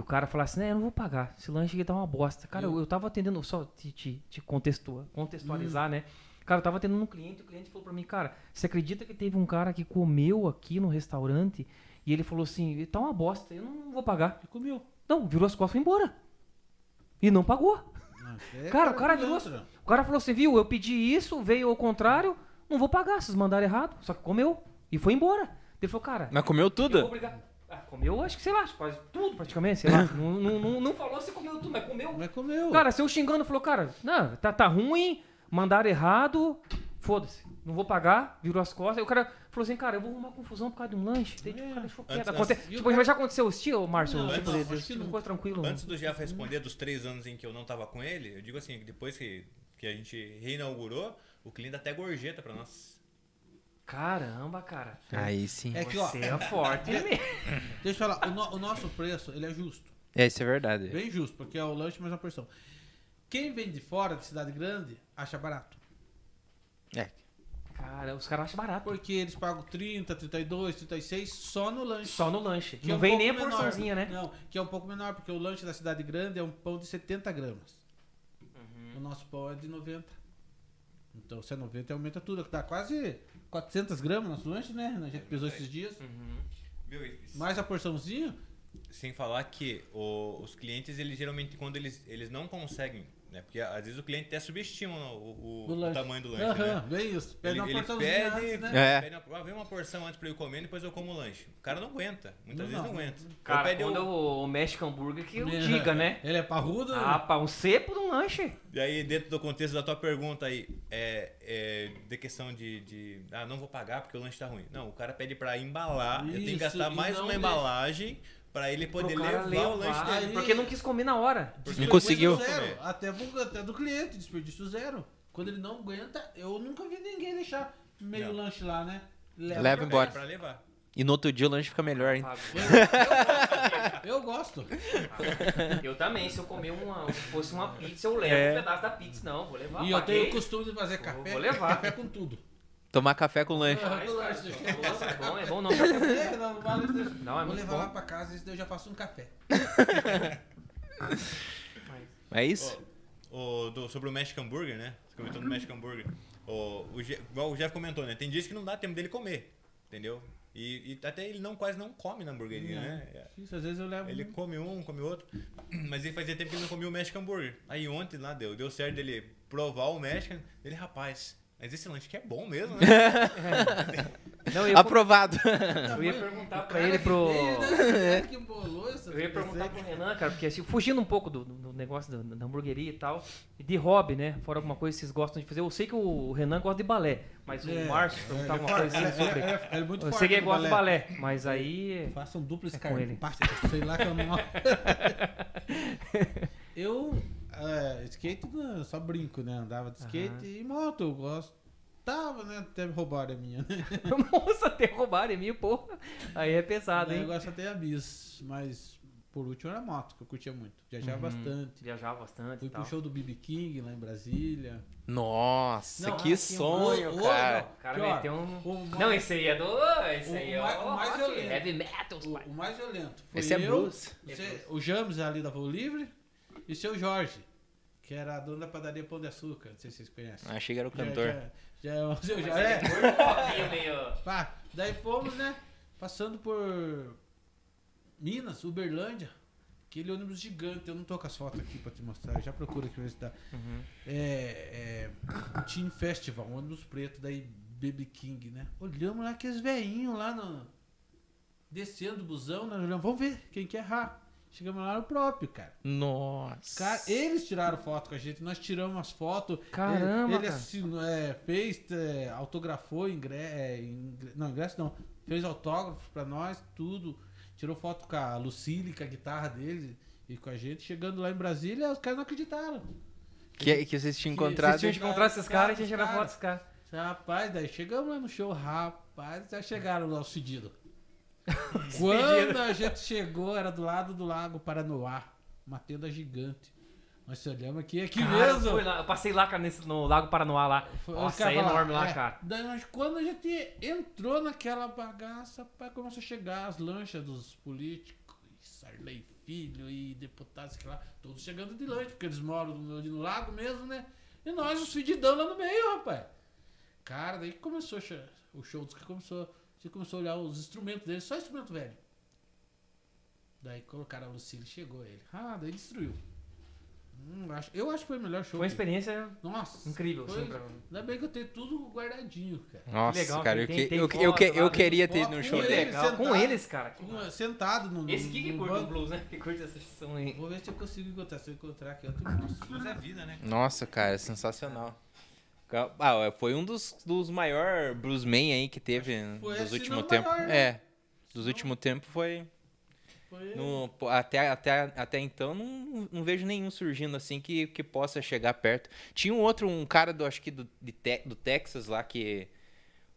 [SPEAKER 2] O cara falar assim, né, eu não vou pagar. Esse lanche aqui tá uma bosta. Cara, eu, eu tava atendendo, só te, te, te contextua- contextualizar, né? Cara, eu tava atendendo um cliente, o cliente falou pra mim, cara, você acredita que teve um cara que comeu aqui no restaurante e ele falou assim, tá uma bosta, eu não vou pagar.
[SPEAKER 4] E comeu.
[SPEAKER 2] Não, virou as costas e foi embora. E não pagou.
[SPEAKER 4] Nossa, é
[SPEAKER 2] Cara, o cara virou. O cara falou assim, viu? Eu pedi isso, veio ao contrário, não vou pagar, vocês mandaram errado. Só que comeu. E foi embora. Ele falou, cara.
[SPEAKER 1] Mas comeu
[SPEAKER 2] eu vou
[SPEAKER 1] tudo?
[SPEAKER 2] brigar. Ah, comeu, acho que sei lá, quase tudo praticamente, sei lá. não, não, não, não falou se comeu tudo, mas comeu.
[SPEAKER 4] Mas comeu.
[SPEAKER 2] Cara, se eu xingando, falou, cara, não, tá, tá ruim, mandaram errado, foda-se, não vou pagar, virou as costas. Aí o cara falou assim, cara, eu vou arrumar confusão por causa de um lanche. Daí, tipo, o cara deixou quieto.
[SPEAKER 3] Antes-
[SPEAKER 2] Aconte-
[SPEAKER 3] antes-
[SPEAKER 2] Tipo, mas já aconteceu isso, tio, Márcio?
[SPEAKER 4] Não,
[SPEAKER 2] tipo,
[SPEAKER 4] que
[SPEAKER 2] tipo, ficou tranquilo.
[SPEAKER 3] Antes do Jeff responder dos três anos em que eu não tava com ele, eu digo assim, depois que, que a gente reinaugurou, o cliente até gorjeta pra nós.
[SPEAKER 2] Caramba, cara.
[SPEAKER 1] Aí sim.
[SPEAKER 4] É que, ó,
[SPEAKER 2] Você é forte mesmo.
[SPEAKER 4] deixa eu falar, o, no- o nosso preço, ele é justo.
[SPEAKER 1] É, isso é verdade.
[SPEAKER 4] Bem justo, porque é o lanche mais uma porção. Quem vem de fora, de cidade grande, acha barato.
[SPEAKER 1] É.
[SPEAKER 2] Cara, os caras acham barato.
[SPEAKER 4] Porque eles pagam 30, 32, 36 só no lanche.
[SPEAKER 2] Só no lanche.
[SPEAKER 4] que é
[SPEAKER 2] não
[SPEAKER 4] um
[SPEAKER 2] vem
[SPEAKER 4] pouco
[SPEAKER 2] nem a
[SPEAKER 4] menor.
[SPEAKER 2] porçãozinha, né?
[SPEAKER 4] Não, que é um pouco menor, porque o lanche da cidade grande é um pão de 70 gramas.
[SPEAKER 2] Uhum.
[SPEAKER 4] O nosso pão é de 90. Então, se é 90, aumenta tudo. Dá quase 400 gramas nosso lanche, né? A gente pesou esses dias.
[SPEAKER 2] Uhum.
[SPEAKER 3] Viu? E
[SPEAKER 4] Mais a porçãozinha,
[SPEAKER 3] Sem falar que o- os clientes, eles geralmente, quando eles, eles não conseguem, né? Porque às vezes o cliente até subestima o, o- o tamanho do lanche,
[SPEAKER 4] Aham,
[SPEAKER 3] né?
[SPEAKER 4] bem isso. Pede
[SPEAKER 3] Ele,
[SPEAKER 4] uma
[SPEAKER 3] ele pede,
[SPEAKER 4] antes, né?
[SPEAKER 1] É.
[SPEAKER 3] pede uma, ah, vem uma porção antes pra eu comer, depois eu como o lanche. O cara não aguenta. Muitas
[SPEAKER 4] Não,
[SPEAKER 3] vezes não
[SPEAKER 4] não.
[SPEAKER 3] aguenta.
[SPEAKER 2] Cara, quando
[SPEAKER 3] o-
[SPEAKER 2] o, o México hambúrguer que eu
[SPEAKER 4] É.
[SPEAKER 2] diga, né?
[SPEAKER 4] Ele é parrudo.
[SPEAKER 2] Ah, pá, um cepo de um lanche.
[SPEAKER 3] E aí, dentro do contexto da tua pergunta aí, é, é de questão de, de, Ah, não vou pagar porque o lanche tá ruim. Não, o cara pede pra embalar. eu tenho que
[SPEAKER 4] Isso,
[SPEAKER 3] gastar
[SPEAKER 4] e
[SPEAKER 3] mais uma
[SPEAKER 4] deixa.
[SPEAKER 3] Pra ele poder
[SPEAKER 2] cara
[SPEAKER 3] levar, o lanche
[SPEAKER 2] levar,
[SPEAKER 3] dele.
[SPEAKER 2] Porque não quis comer na hora.
[SPEAKER 3] Porque
[SPEAKER 1] Não conseguiu.
[SPEAKER 4] Zero, até, até do cliente, desperdício zero. Quando ele não aguenta, eu nunca vi ninguém deixar meio
[SPEAKER 3] Não.
[SPEAKER 4] lanche lá, né?
[SPEAKER 1] Leva
[SPEAKER 3] Pede
[SPEAKER 1] embora.
[SPEAKER 3] Pra levar.
[SPEAKER 1] E no outro dia o lanche fica melhor, hein?
[SPEAKER 4] Eu gosto.
[SPEAKER 2] Eu também, se eu comer uma, se fosse uma pizza, eu levo
[SPEAKER 1] É.
[SPEAKER 2] um pedaço da pizza. Não, vou levar.
[SPEAKER 4] e eu tenho o costume de fazer café.
[SPEAKER 2] vou levar.
[SPEAKER 4] Café com tudo.
[SPEAKER 1] Tomar café com lanche.
[SPEAKER 4] Ah.
[SPEAKER 2] É bom, é bom, não. café é bom.
[SPEAKER 4] É, não, não vale isso.
[SPEAKER 2] Não, é
[SPEAKER 4] Vou
[SPEAKER 2] muito
[SPEAKER 4] levar
[SPEAKER 2] bom.
[SPEAKER 4] lá pra casa, daí eu já faço um café.
[SPEAKER 1] É isso?
[SPEAKER 3] O, do- sobre o Mexican Burger, né? Você comentou do Mexican Burger. O, o, Je- igual o Jeff comentou, né? Tem dias que não dá tempo dele comer. Entendeu? E, e até ele não, quase não come na hamburgueria, né?
[SPEAKER 4] Isso, às vezes eu levo.
[SPEAKER 3] Ele come um, come outro. Mas ele fazia tempo que ele não comia o Mexican Burger. Aí ontem lá deu, deu certo dele provar o Mexican. Ele, rapaz, mas esse lanche que é bom mesmo, né?
[SPEAKER 2] Não, eu ia,
[SPEAKER 1] Aprovado.
[SPEAKER 2] eu ia perguntar pra ele pro. Eu ia perguntar pro Renan, cara, porque assim, fugindo um pouco do, do negócio da, da hamburgueria e tal, e de hobby, né? Fora alguma coisa que vocês gostam de fazer. Eu sei que o Renan gosta de balé, mas
[SPEAKER 4] É,
[SPEAKER 2] o Márcio
[SPEAKER 4] é,
[SPEAKER 2] perguntar alguma
[SPEAKER 4] é
[SPEAKER 2] coisa assim sobre.
[SPEAKER 4] ele é- é muito
[SPEAKER 2] Eu sei que ele gosta de balé, mas aí.
[SPEAKER 4] Faça um duplo
[SPEAKER 2] É com ele.
[SPEAKER 4] escarpate, sei lá que eu não. eu, é, skate, não, só brinco, né? Andava de skate
[SPEAKER 2] Aham.
[SPEAKER 4] e moto, eu gosto. Tava, né? Até roubaram a minha, né?
[SPEAKER 2] Moça, até roubaram é minha, porra. Aí é pesado,
[SPEAKER 4] Daí
[SPEAKER 2] hein?
[SPEAKER 4] eu gosto até a bis, mas por último era moto, que eu curtia muito. Viajava
[SPEAKER 2] Uhum.
[SPEAKER 4] bastante.
[SPEAKER 2] Viajava bastante
[SPEAKER 4] Fui
[SPEAKER 2] e tal.
[SPEAKER 4] pro show do BB King lá em Brasília.
[SPEAKER 1] Nossa,
[SPEAKER 4] Não,
[SPEAKER 1] que
[SPEAKER 4] ah,
[SPEAKER 1] sonho,
[SPEAKER 4] ô,
[SPEAKER 1] cara.
[SPEAKER 2] O cara
[SPEAKER 4] Pior,
[SPEAKER 2] meteu um.
[SPEAKER 4] o mais-
[SPEAKER 2] Não, esse aí é do. Esse
[SPEAKER 4] O
[SPEAKER 2] aí é
[SPEAKER 4] mais-
[SPEAKER 2] o
[SPEAKER 4] o mais
[SPEAKER 2] rock,
[SPEAKER 4] violento.
[SPEAKER 2] heavy metal,
[SPEAKER 4] O,
[SPEAKER 2] pai.
[SPEAKER 4] o mais violento foi
[SPEAKER 1] Esse é
[SPEAKER 4] eu,
[SPEAKER 1] blues.
[SPEAKER 4] você- o James ali da Voo Livre e seu Jorge, que era dono da padaria Pão de Açúcar. Não sei se vocês conhecem.
[SPEAKER 1] Achei que era o
[SPEAKER 4] Já-
[SPEAKER 1] cantor.
[SPEAKER 4] Já, já, é o Jorge.
[SPEAKER 2] ele
[SPEAKER 4] É.
[SPEAKER 2] roquinho meio.
[SPEAKER 4] Pá, daí fomos, né? Passando por Minas, Uberlândia. Aquele ônibus gigante. Eu não tô com as fotos aqui pra te mostrar. Eu já procuro aqui ver se dá.
[SPEAKER 2] Uhum.
[SPEAKER 4] É, é, o Team Festival, um ônibus preto, daí Baby King, né? Olhamos lá aqueles velhinhos lá no. Descendo do busão, nós olhamos, vamos ver quem quer errar. Chegamos lá no próprio, cara.
[SPEAKER 1] Nossa.
[SPEAKER 4] Cara, eles tiraram foto com a gente, nós tiramos as fotos.
[SPEAKER 2] Caramba,
[SPEAKER 4] Ele, ele assinou, é, fez, é, autografou ingresso, não, ingresso não, fez autógrafos pra nós, tudo. tirou foto com a Lucille, com a guitarra dele e com a gente. Chegando lá em Brasília, os caras não acreditaram.
[SPEAKER 1] Que, que vocês tinham encontrado.
[SPEAKER 2] Se a gente encontrar esses caras, a gente tirar
[SPEAKER 4] Cara,
[SPEAKER 2] foto desses caras.
[SPEAKER 4] Rapaz, daí chegamos lá no show, rapaz, já chegaram lá os fedidos. Quando a gente chegou, era do lado do Lago Paranoá, uma tenda gigante. Nós se olhamos aqui, aqui
[SPEAKER 2] Cara, eu
[SPEAKER 4] mesmo.
[SPEAKER 2] fui lá, eu passei lá, cara, nesse, no Lago Paranoá lá.
[SPEAKER 4] Foi- os
[SPEAKER 2] Nossa, é enorme lá,
[SPEAKER 4] é.
[SPEAKER 2] cara.
[SPEAKER 4] Daí, nós- quando a gente entrou naquela bagaça, pá, começou a chegar as lanchas dos políticos, e Sarley Filho e deputados, sei lá, todos chegando de lanche, porque eles moram no, no lago mesmo, né? E nós, os fedidão lá no meio, rapaz. Cara, daí que começou o show dos que começou. Você começou a olhar os instrumentos deles, só instrumento velho. Daí colocaram a Lucille, chegou ele. Ah, daí destruiu. Hum, acho- eu acho que foi o melhor show.
[SPEAKER 2] Foi uma
[SPEAKER 4] que-
[SPEAKER 2] experiência
[SPEAKER 4] Nossa.
[SPEAKER 2] incrível,
[SPEAKER 4] foi-
[SPEAKER 2] assim, pra mim.
[SPEAKER 4] Ainda bem que eu tenho tudo guardadinho, cara.
[SPEAKER 1] Nossa,
[SPEAKER 2] legal,
[SPEAKER 1] cara, eu,
[SPEAKER 2] tem-
[SPEAKER 1] que-
[SPEAKER 2] tem
[SPEAKER 1] eu,
[SPEAKER 2] foto
[SPEAKER 1] eu, que- eu
[SPEAKER 2] lá,
[SPEAKER 1] queria ter no
[SPEAKER 4] foto
[SPEAKER 1] show
[SPEAKER 4] com
[SPEAKER 2] Que
[SPEAKER 1] dele.
[SPEAKER 4] ele.
[SPEAKER 2] legal. Com
[SPEAKER 4] sentado.
[SPEAKER 2] eles, cara.
[SPEAKER 4] Com- Sentado no.
[SPEAKER 2] Esse aqui que
[SPEAKER 4] no
[SPEAKER 2] curte o blues, né? Que curte essa sessão aí.
[SPEAKER 4] Vou ver se eu consigo encontrar. Se eu encontrar aqui, eu mostro.
[SPEAKER 3] Blues é vida, né?
[SPEAKER 1] Nossa, cara, sensacional. Ah, foi um dos, dos maiores bluesmen aí que teve
[SPEAKER 4] foi
[SPEAKER 1] nos últimos tempos.
[SPEAKER 4] maior, né?
[SPEAKER 1] É, dos últimos tempos foi.
[SPEAKER 4] Foi
[SPEAKER 1] no- até, até, até então não, não vejo nenhum surgindo assim que, que possa chegar perto. Tinha um outro, um cara do, acho que do, de Te- do Texas lá, que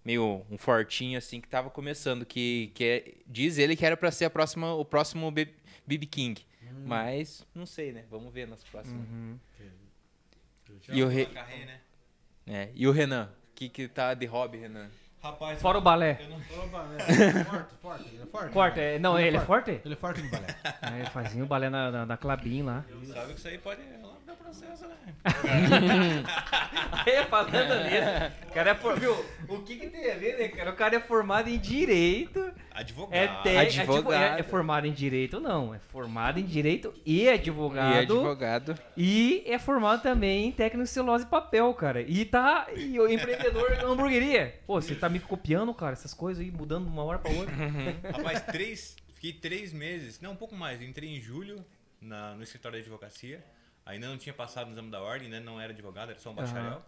[SPEAKER 1] meio um fortinho assim, que tava começando, que, que é- diz ele que era pra ser a próxima, o próximo BB King.
[SPEAKER 4] Hum.
[SPEAKER 1] Mas não sei, né? Vamos ver nas próximas.
[SPEAKER 2] Uhum.
[SPEAKER 1] E o, Re-
[SPEAKER 3] Carrei, né?
[SPEAKER 1] É, e o Renan? Que, que tá de hobby, Renan?
[SPEAKER 3] Rapaz,
[SPEAKER 2] Fora o balé.
[SPEAKER 3] eu não-
[SPEAKER 4] Opa, é, forte, forte. Ele é forte.
[SPEAKER 2] Forte, é, não, ele é forte?
[SPEAKER 4] Ele é forte no balé.
[SPEAKER 2] É, fazia o balé na, na, na Clabin lá.
[SPEAKER 3] sabe que isso aí pode lá dar processo, né?
[SPEAKER 2] Aí, falando nisso, o cara é for... Viu, o que que tem a ver, né, cara? O cara é formado em Direito,
[SPEAKER 3] Advogado.
[SPEAKER 2] é, te... é, tipo,
[SPEAKER 1] Advogado.
[SPEAKER 2] é, é formado em Direito, não, é formado em Direito e advogado.
[SPEAKER 1] E advogado.
[SPEAKER 2] E é formado também em técnico de celulose e papel, cara. E tá e o empreendedor de hamburgueria. Pô, você tá me copiando, cara, essas coisas aí, mudando de uma hora pra outra.
[SPEAKER 3] Rapaz, três, fiquei três meses, não, um pouco mais. Entrei em julho na- no escritório de advocacia. Ainda não tinha passado no exame da ordem, ainda não era advogado, era só um bacharel.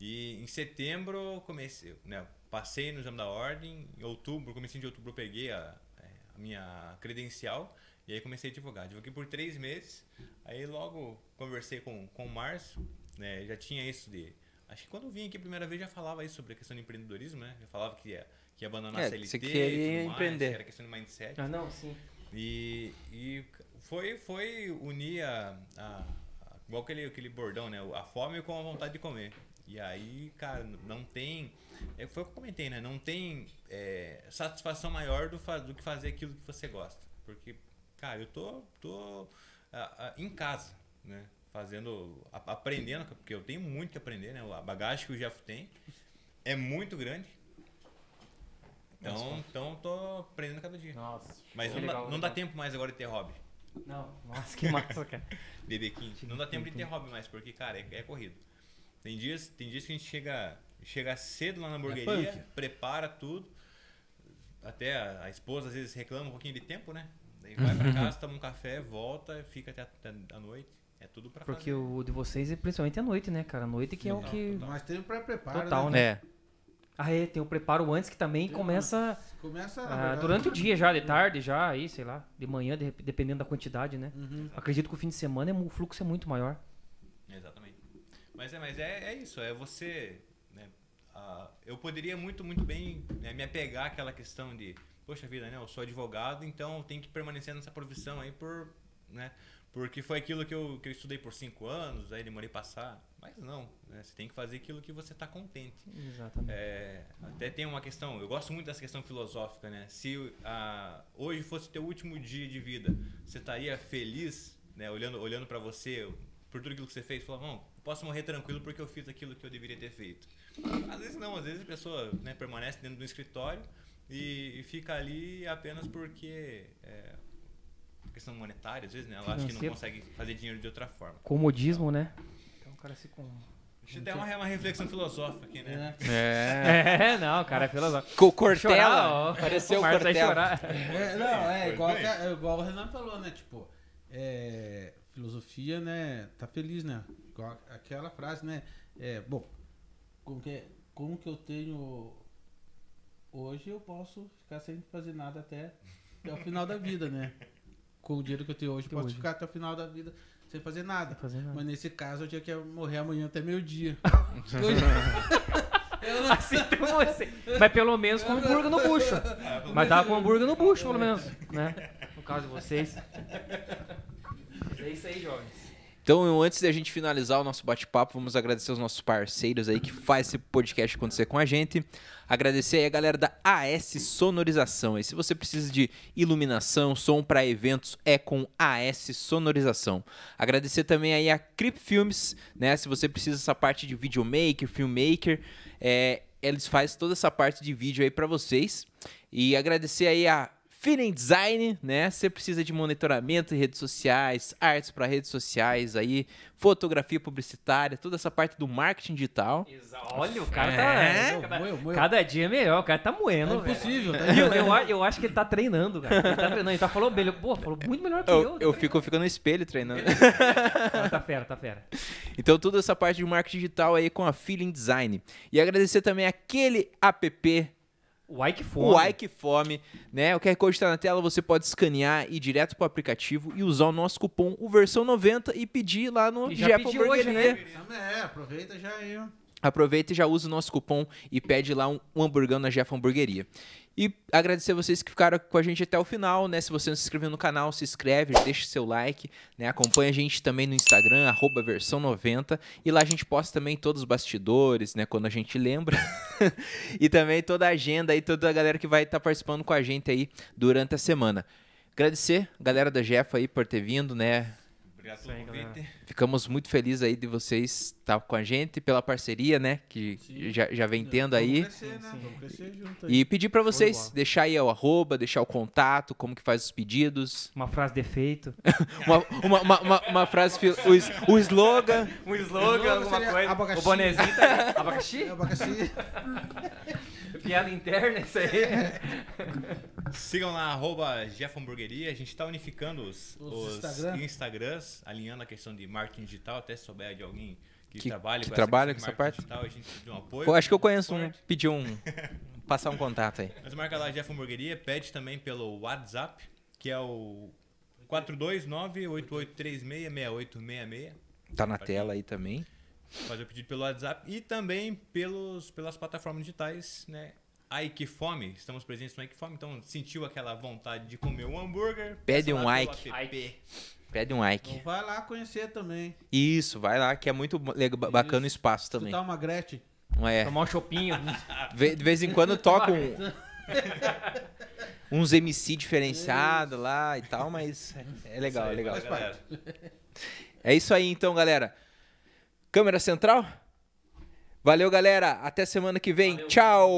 [SPEAKER 3] E em setembro comecei, né, passei no exame da ordem. Em outubro, comecei de outubro, eu peguei a, é, a minha credencial e aí comecei a advogar. Advoguei por três meses. Aí logo conversei com, com o Márcio, né, já tinha isso de. Acho que quando eu vim aqui a primeira vez já falava isso sobre a questão de empreendedorismo, né? Já falava que ia, que ia abandonar
[SPEAKER 1] É,
[SPEAKER 3] a CLT.
[SPEAKER 1] você
[SPEAKER 3] e tudo
[SPEAKER 1] queria
[SPEAKER 3] mais,
[SPEAKER 1] empreender.
[SPEAKER 3] que era questão de mindset.
[SPEAKER 2] Ah, não, sim.
[SPEAKER 3] E, e foi, foi unir a- a- igual aquele, aquele bordão, né? A fome com a vontade de comer. E aí, cara, não tem. É, foi o que eu comentei, né? Não tem é, satisfação maior do, do que fazer aquilo que você gosta. Porque, cara, eu tô, tô em casa, né? Fazendo, a- aprendendo, porque eu tenho muito que aprender, né? A bagagem que o Jeff tem é muito grande. Então, então tô aprendendo cada dia.
[SPEAKER 2] Nossa.
[SPEAKER 3] Mas não,
[SPEAKER 2] legal,
[SPEAKER 3] dá, não dá tempo mais agora de ter hobby.
[SPEAKER 2] Não, nossa, que massa, cara.
[SPEAKER 3] Bebê 15. Não dá tempo de ter hobby mais, porque, cara, é, é corrido. Tem dias, tem dias que a gente chega, chega cedo lá na hamburgueria,
[SPEAKER 4] punk.
[SPEAKER 3] prepara tudo. Até a, a esposa às vezes reclama um pouquinho de tempo, né? Daí vai pra casa, toma um café, volta, fica até, até a noite. É tudo pra
[SPEAKER 2] Porque
[SPEAKER 3] fazer.
[SPEAKER 2] o de vocês é principalmente à noite, né, cara? A noite que é o que.
[SPEAKER 4] Nós temos pré-preparo.
[SPEAKER 2] Total,
[SPEAKER 4] né?
[SPEAKER 1] É.
[SPEAKER 2] Ah, é, tem o preparo antes que também
[SPEAKER 4] Tem
[SPEAKER 2] começa
[SPEAKER 4] Começa
[SPEAKER 2] ah,
[SPEAKER 4] verdade,
[SPEAKER 2] durante o dia já, de tarde já, aí, sei lá, de manhã, de- dependendo da quantidade, né?
[SPEAKER 4] Uhum.
[SPEAKER 2] Acredito que o fim de semana é, o fluxo é muito maior.
[SPEAKER 3] Exatamente. Mas é, mas é, é isso, é você. Né, eu poderia muito, muito bem né, me apegar àquela questão de, poxa vida, né, eu sou advogado, então eu tenho que permanecer nessa profissão aí por. Né, porque foi aquilo que eu, que eu estudei por cinco anos, aí demorei a passar. Mas não, né, você tem que fazer aquilo que você está contente.
[SPEAKER 2] Exatamente.
[SPEAKER 3] É, até tem uma questão, eu gosto muito dessa questão filosófica, né? Se ah, hoje fosse teu último dia de vida, você estaria feliz, né? Olhando, olhando para você, por tudo aquilo que você fez, falando, não, posso morrer tranquilo porque eu fiz aquilo que eu deveria ter feito. Às vezes não, às vezes a pessoa né, permanece dentro do escritório e, e fica ali apenas porque é, questão monetária, às vezes, né? Ela acha que não consegue fazer dinheiro de outra forma.
[SPEAKER 2] Comodismo, né? Então o cara se com.
[SPEAKER 3] Deixa eu dar uma, uma reflexão filosófica aqui, né?
[SPEAKER 1] É.
[SPEAKER 2] É, não, cara, é filosófico.
[SPEAKER 1] Co
[SPEAKER 2] Chorar,
[SPEAKER 1] Cortella.
[SPEAKER 2] ó.
[SPEAKER 1] Apareceu o Cortella.
[SPEAKER 2] chorar.
[SPEAKER 4] É, não, é igual, a- é igual o Renan falou, né? Tipo, é, filosofia, né? Tá feliz, né? Igual aquela frase, né? É, bom, com que, com que eu tenho hoje, eu posso ficar sem fazer nada até até o final da vida, né? Com o dinheiro que eu tenho hoje,
[SPEAKER 2] Que
[SPEAKER 4] posso
[SPEAKER 2] hoje.
[SPEAKER 4] ficar até o final da vida sem fazer nada.
[SPEAKER 2] Fazer nada.
[SPEAKER 4] Mas nesse caso eu tinha que morrer amanhã até meio-dia. Não
[SPEAKER 2] Assim, então, Mas pelo menos com hambúrguer no bucho. Mas tava com hambúrguer no bucho, pelo menos. Né? No caso de vocês. Mas é isso aí, jovens.
[SPEAKER 1] Então, antes da gente finalizar o nosso bate-papo, vamos agradecer os nossos parceiros aí que faz esse podcast acontecer com a gente. Agradecer aí a galera da AS Sonorização. E se você precisa de iluminação, som para eventos, é com AS Sonorização. Agradecer também aí a Crip Filmes, né? Se você precisa dessa parte de videomaker, filmmaker, é, eles fazem toda essa parte de vídeo aí para vocês. E agradecer aí a Feeling Design, né? Você precisa de monitoramento em redes sociais, artes para redes sociais aí, fotografia publicitária, toda essa parte do marketing digital.
[SPEAKER 2] Olha, o cara
[SPEAKER 1] É?
[SPEAKER 2] tá. Cada,
[SPEAKER 4] Moeu, moeu.
[SPEAKER 2] cada dia é melhor, o cara tá
[SPEAKER 4] É
[SPEAKER 2] moendo. velho.
[SPEAKER 4] impossível, tá?
[SPEAKER 2] Eu, eu, eu acho que ele tá treinando, cara. Ele tá treinando. Ele tá falando bem. ele- Pô, falou muito melhor que eu.
[SPEAKER 1] Eu, eu fico, eu fico no espelho treinando.
[SPEAKER 2] Ah, Tá fera, tá fera.
[SPEAKER 1] Então, toda essa parte de marketing digital aí com a Feeling Design. E agradecer também aquele app,
[SPEAKER 2] O Ike
[SPEAKER 1] o
[SPEAKER 2] Fome.
[SPEAKER 1] Ike Fome, né? O QR Code está na tela, você pode escanear, ir direto pro aplicativo e usar o nosso cupom, o versão 90, e pedir lá no
[SPEAKER 2] E já
[SPEAKER 1] Jeff
[SPEAKER 2] hoje,
[SPEAKER 1] Hamburgueria.
[SPEAKER 2] né?
[SPEAKER 4] É, aproveita já aí.
[SPEAKER 1] Aproveita e já usa o nosso cupom e pede lá um, um hamburgão na Jeff Hamburgueria. E agradecer vocês que ficaram com a gente até o final, né? Se você não se inscreveu no canal, se inscreve, deixa seu like, né? Acompanha a gente também no Instagram, arroba versão 90. E lá a gente posta também todos os bastidores, né? Quando a gente lembra. e também toda a agenda e toda a galera que vai estar participando com a gente aí durante a semana. Agradecer a galera da Jeff aí por ter vindo, né?
[SPEAKER 3] Obrigado pelo
[SPEAKER 2] aí,
[SPEAKER 3] convite.
[SPEAKER 1] Ficamos muito felizes aí de vocês estar com a gente, pela parceria, né? Que
[SPEAKER 4] Sim.
[SPEAKER 1] já, já vem tendo aí.
[SPEAKER 4] Vamos crescer, né?
[SPEAKER 2] Sim.
[SPEAKER 4] Vamos crescer junto aí.
[SPEAKER 1] E pedir pra
[SPEAKER 2] de
[SPEAKER 1] vocês deixar aí o arroba, deixar o contato, como que faz os pedidos.
[SPEAKER 2] Uma frase de efeito.
[SPEAKER 1] Uma, uma, uma, uma- uma frase, o, o slogan.
[SPEAKER 2] Um
[SPEAKER 4] slogan,
[SPEAKER 2] slogan,
[SPEAKER 4] alguma coisa.
[SPEAKER 2] coisa.
[SPEAKER 4] O
[SPEAKER 2] bonezinho tá Abacaxi?
[SPEAKER 4] Abacaxi.
[SPEAKER 2] Piada interna, isso aí.
[SPEAKER 3] Sigam lá, arroba Jeff Hamburgueria. A gente está unificando os,
[SPEAKER 4] Os
[SPEAKER 3] os
[SPEAKER 4] Instagram.
[SPEAKER 3] Instagrams, alinhando a questão de marketing digital. Até se souber de alguém que,
[SPEAKER 1] Que-
[SPEAKER 3] trabalha
[SPEAKER 1] que
[SPEAKER 3] com
[SPEAKER 1] trabalha
[SPEAKER 3] essa,
[SPEAKER 1] com essa
[SPEAKER 3] de marketing digital, a gente pediu um apoio.
[SPEAKER 1] Pô, acho que eu conheço um, pediu um. Passar um contato aí.
[SPEAKER 3] Mas marca lá Jeff Hamburgueria, pede também pelo WhatsApp, que é o 429-8836-6866.
[SPEAKER 1] Tá na tela aí também.
[SPEAKER 3] Fazer o pedido pelo WhatsApp e também pelos, pelas plataformas digitais, né? A Fome, estamos presentes no Fome, então sentiu aquela vontade de comer um hambúrguer?
[SPEAKER 1] Pede um Ike.
[SPEAKER 3] app.
[SPEAKER 1] Pede um like.
[SPEAKER 4] Então vai lá conhecer também.
[SPEAKER 1] Isso, vai lá, que é muito lega- bacana o espaço também.
[SPEAKER 4] Escutar uma Gretchen.
[SPEAKER 1] É,
[SPEAKER 2] Tomar um chopinho.
[SPEAKER 1] De vez em quando toca um- uns MC diferenciados lá e tal, mas é- legal, é
[SPEAKER 3] Isso
[SPEAKER 1] legal. É isso aí então, galera. Câmera central? Valeu, galera. Até semana que vem. Tchau!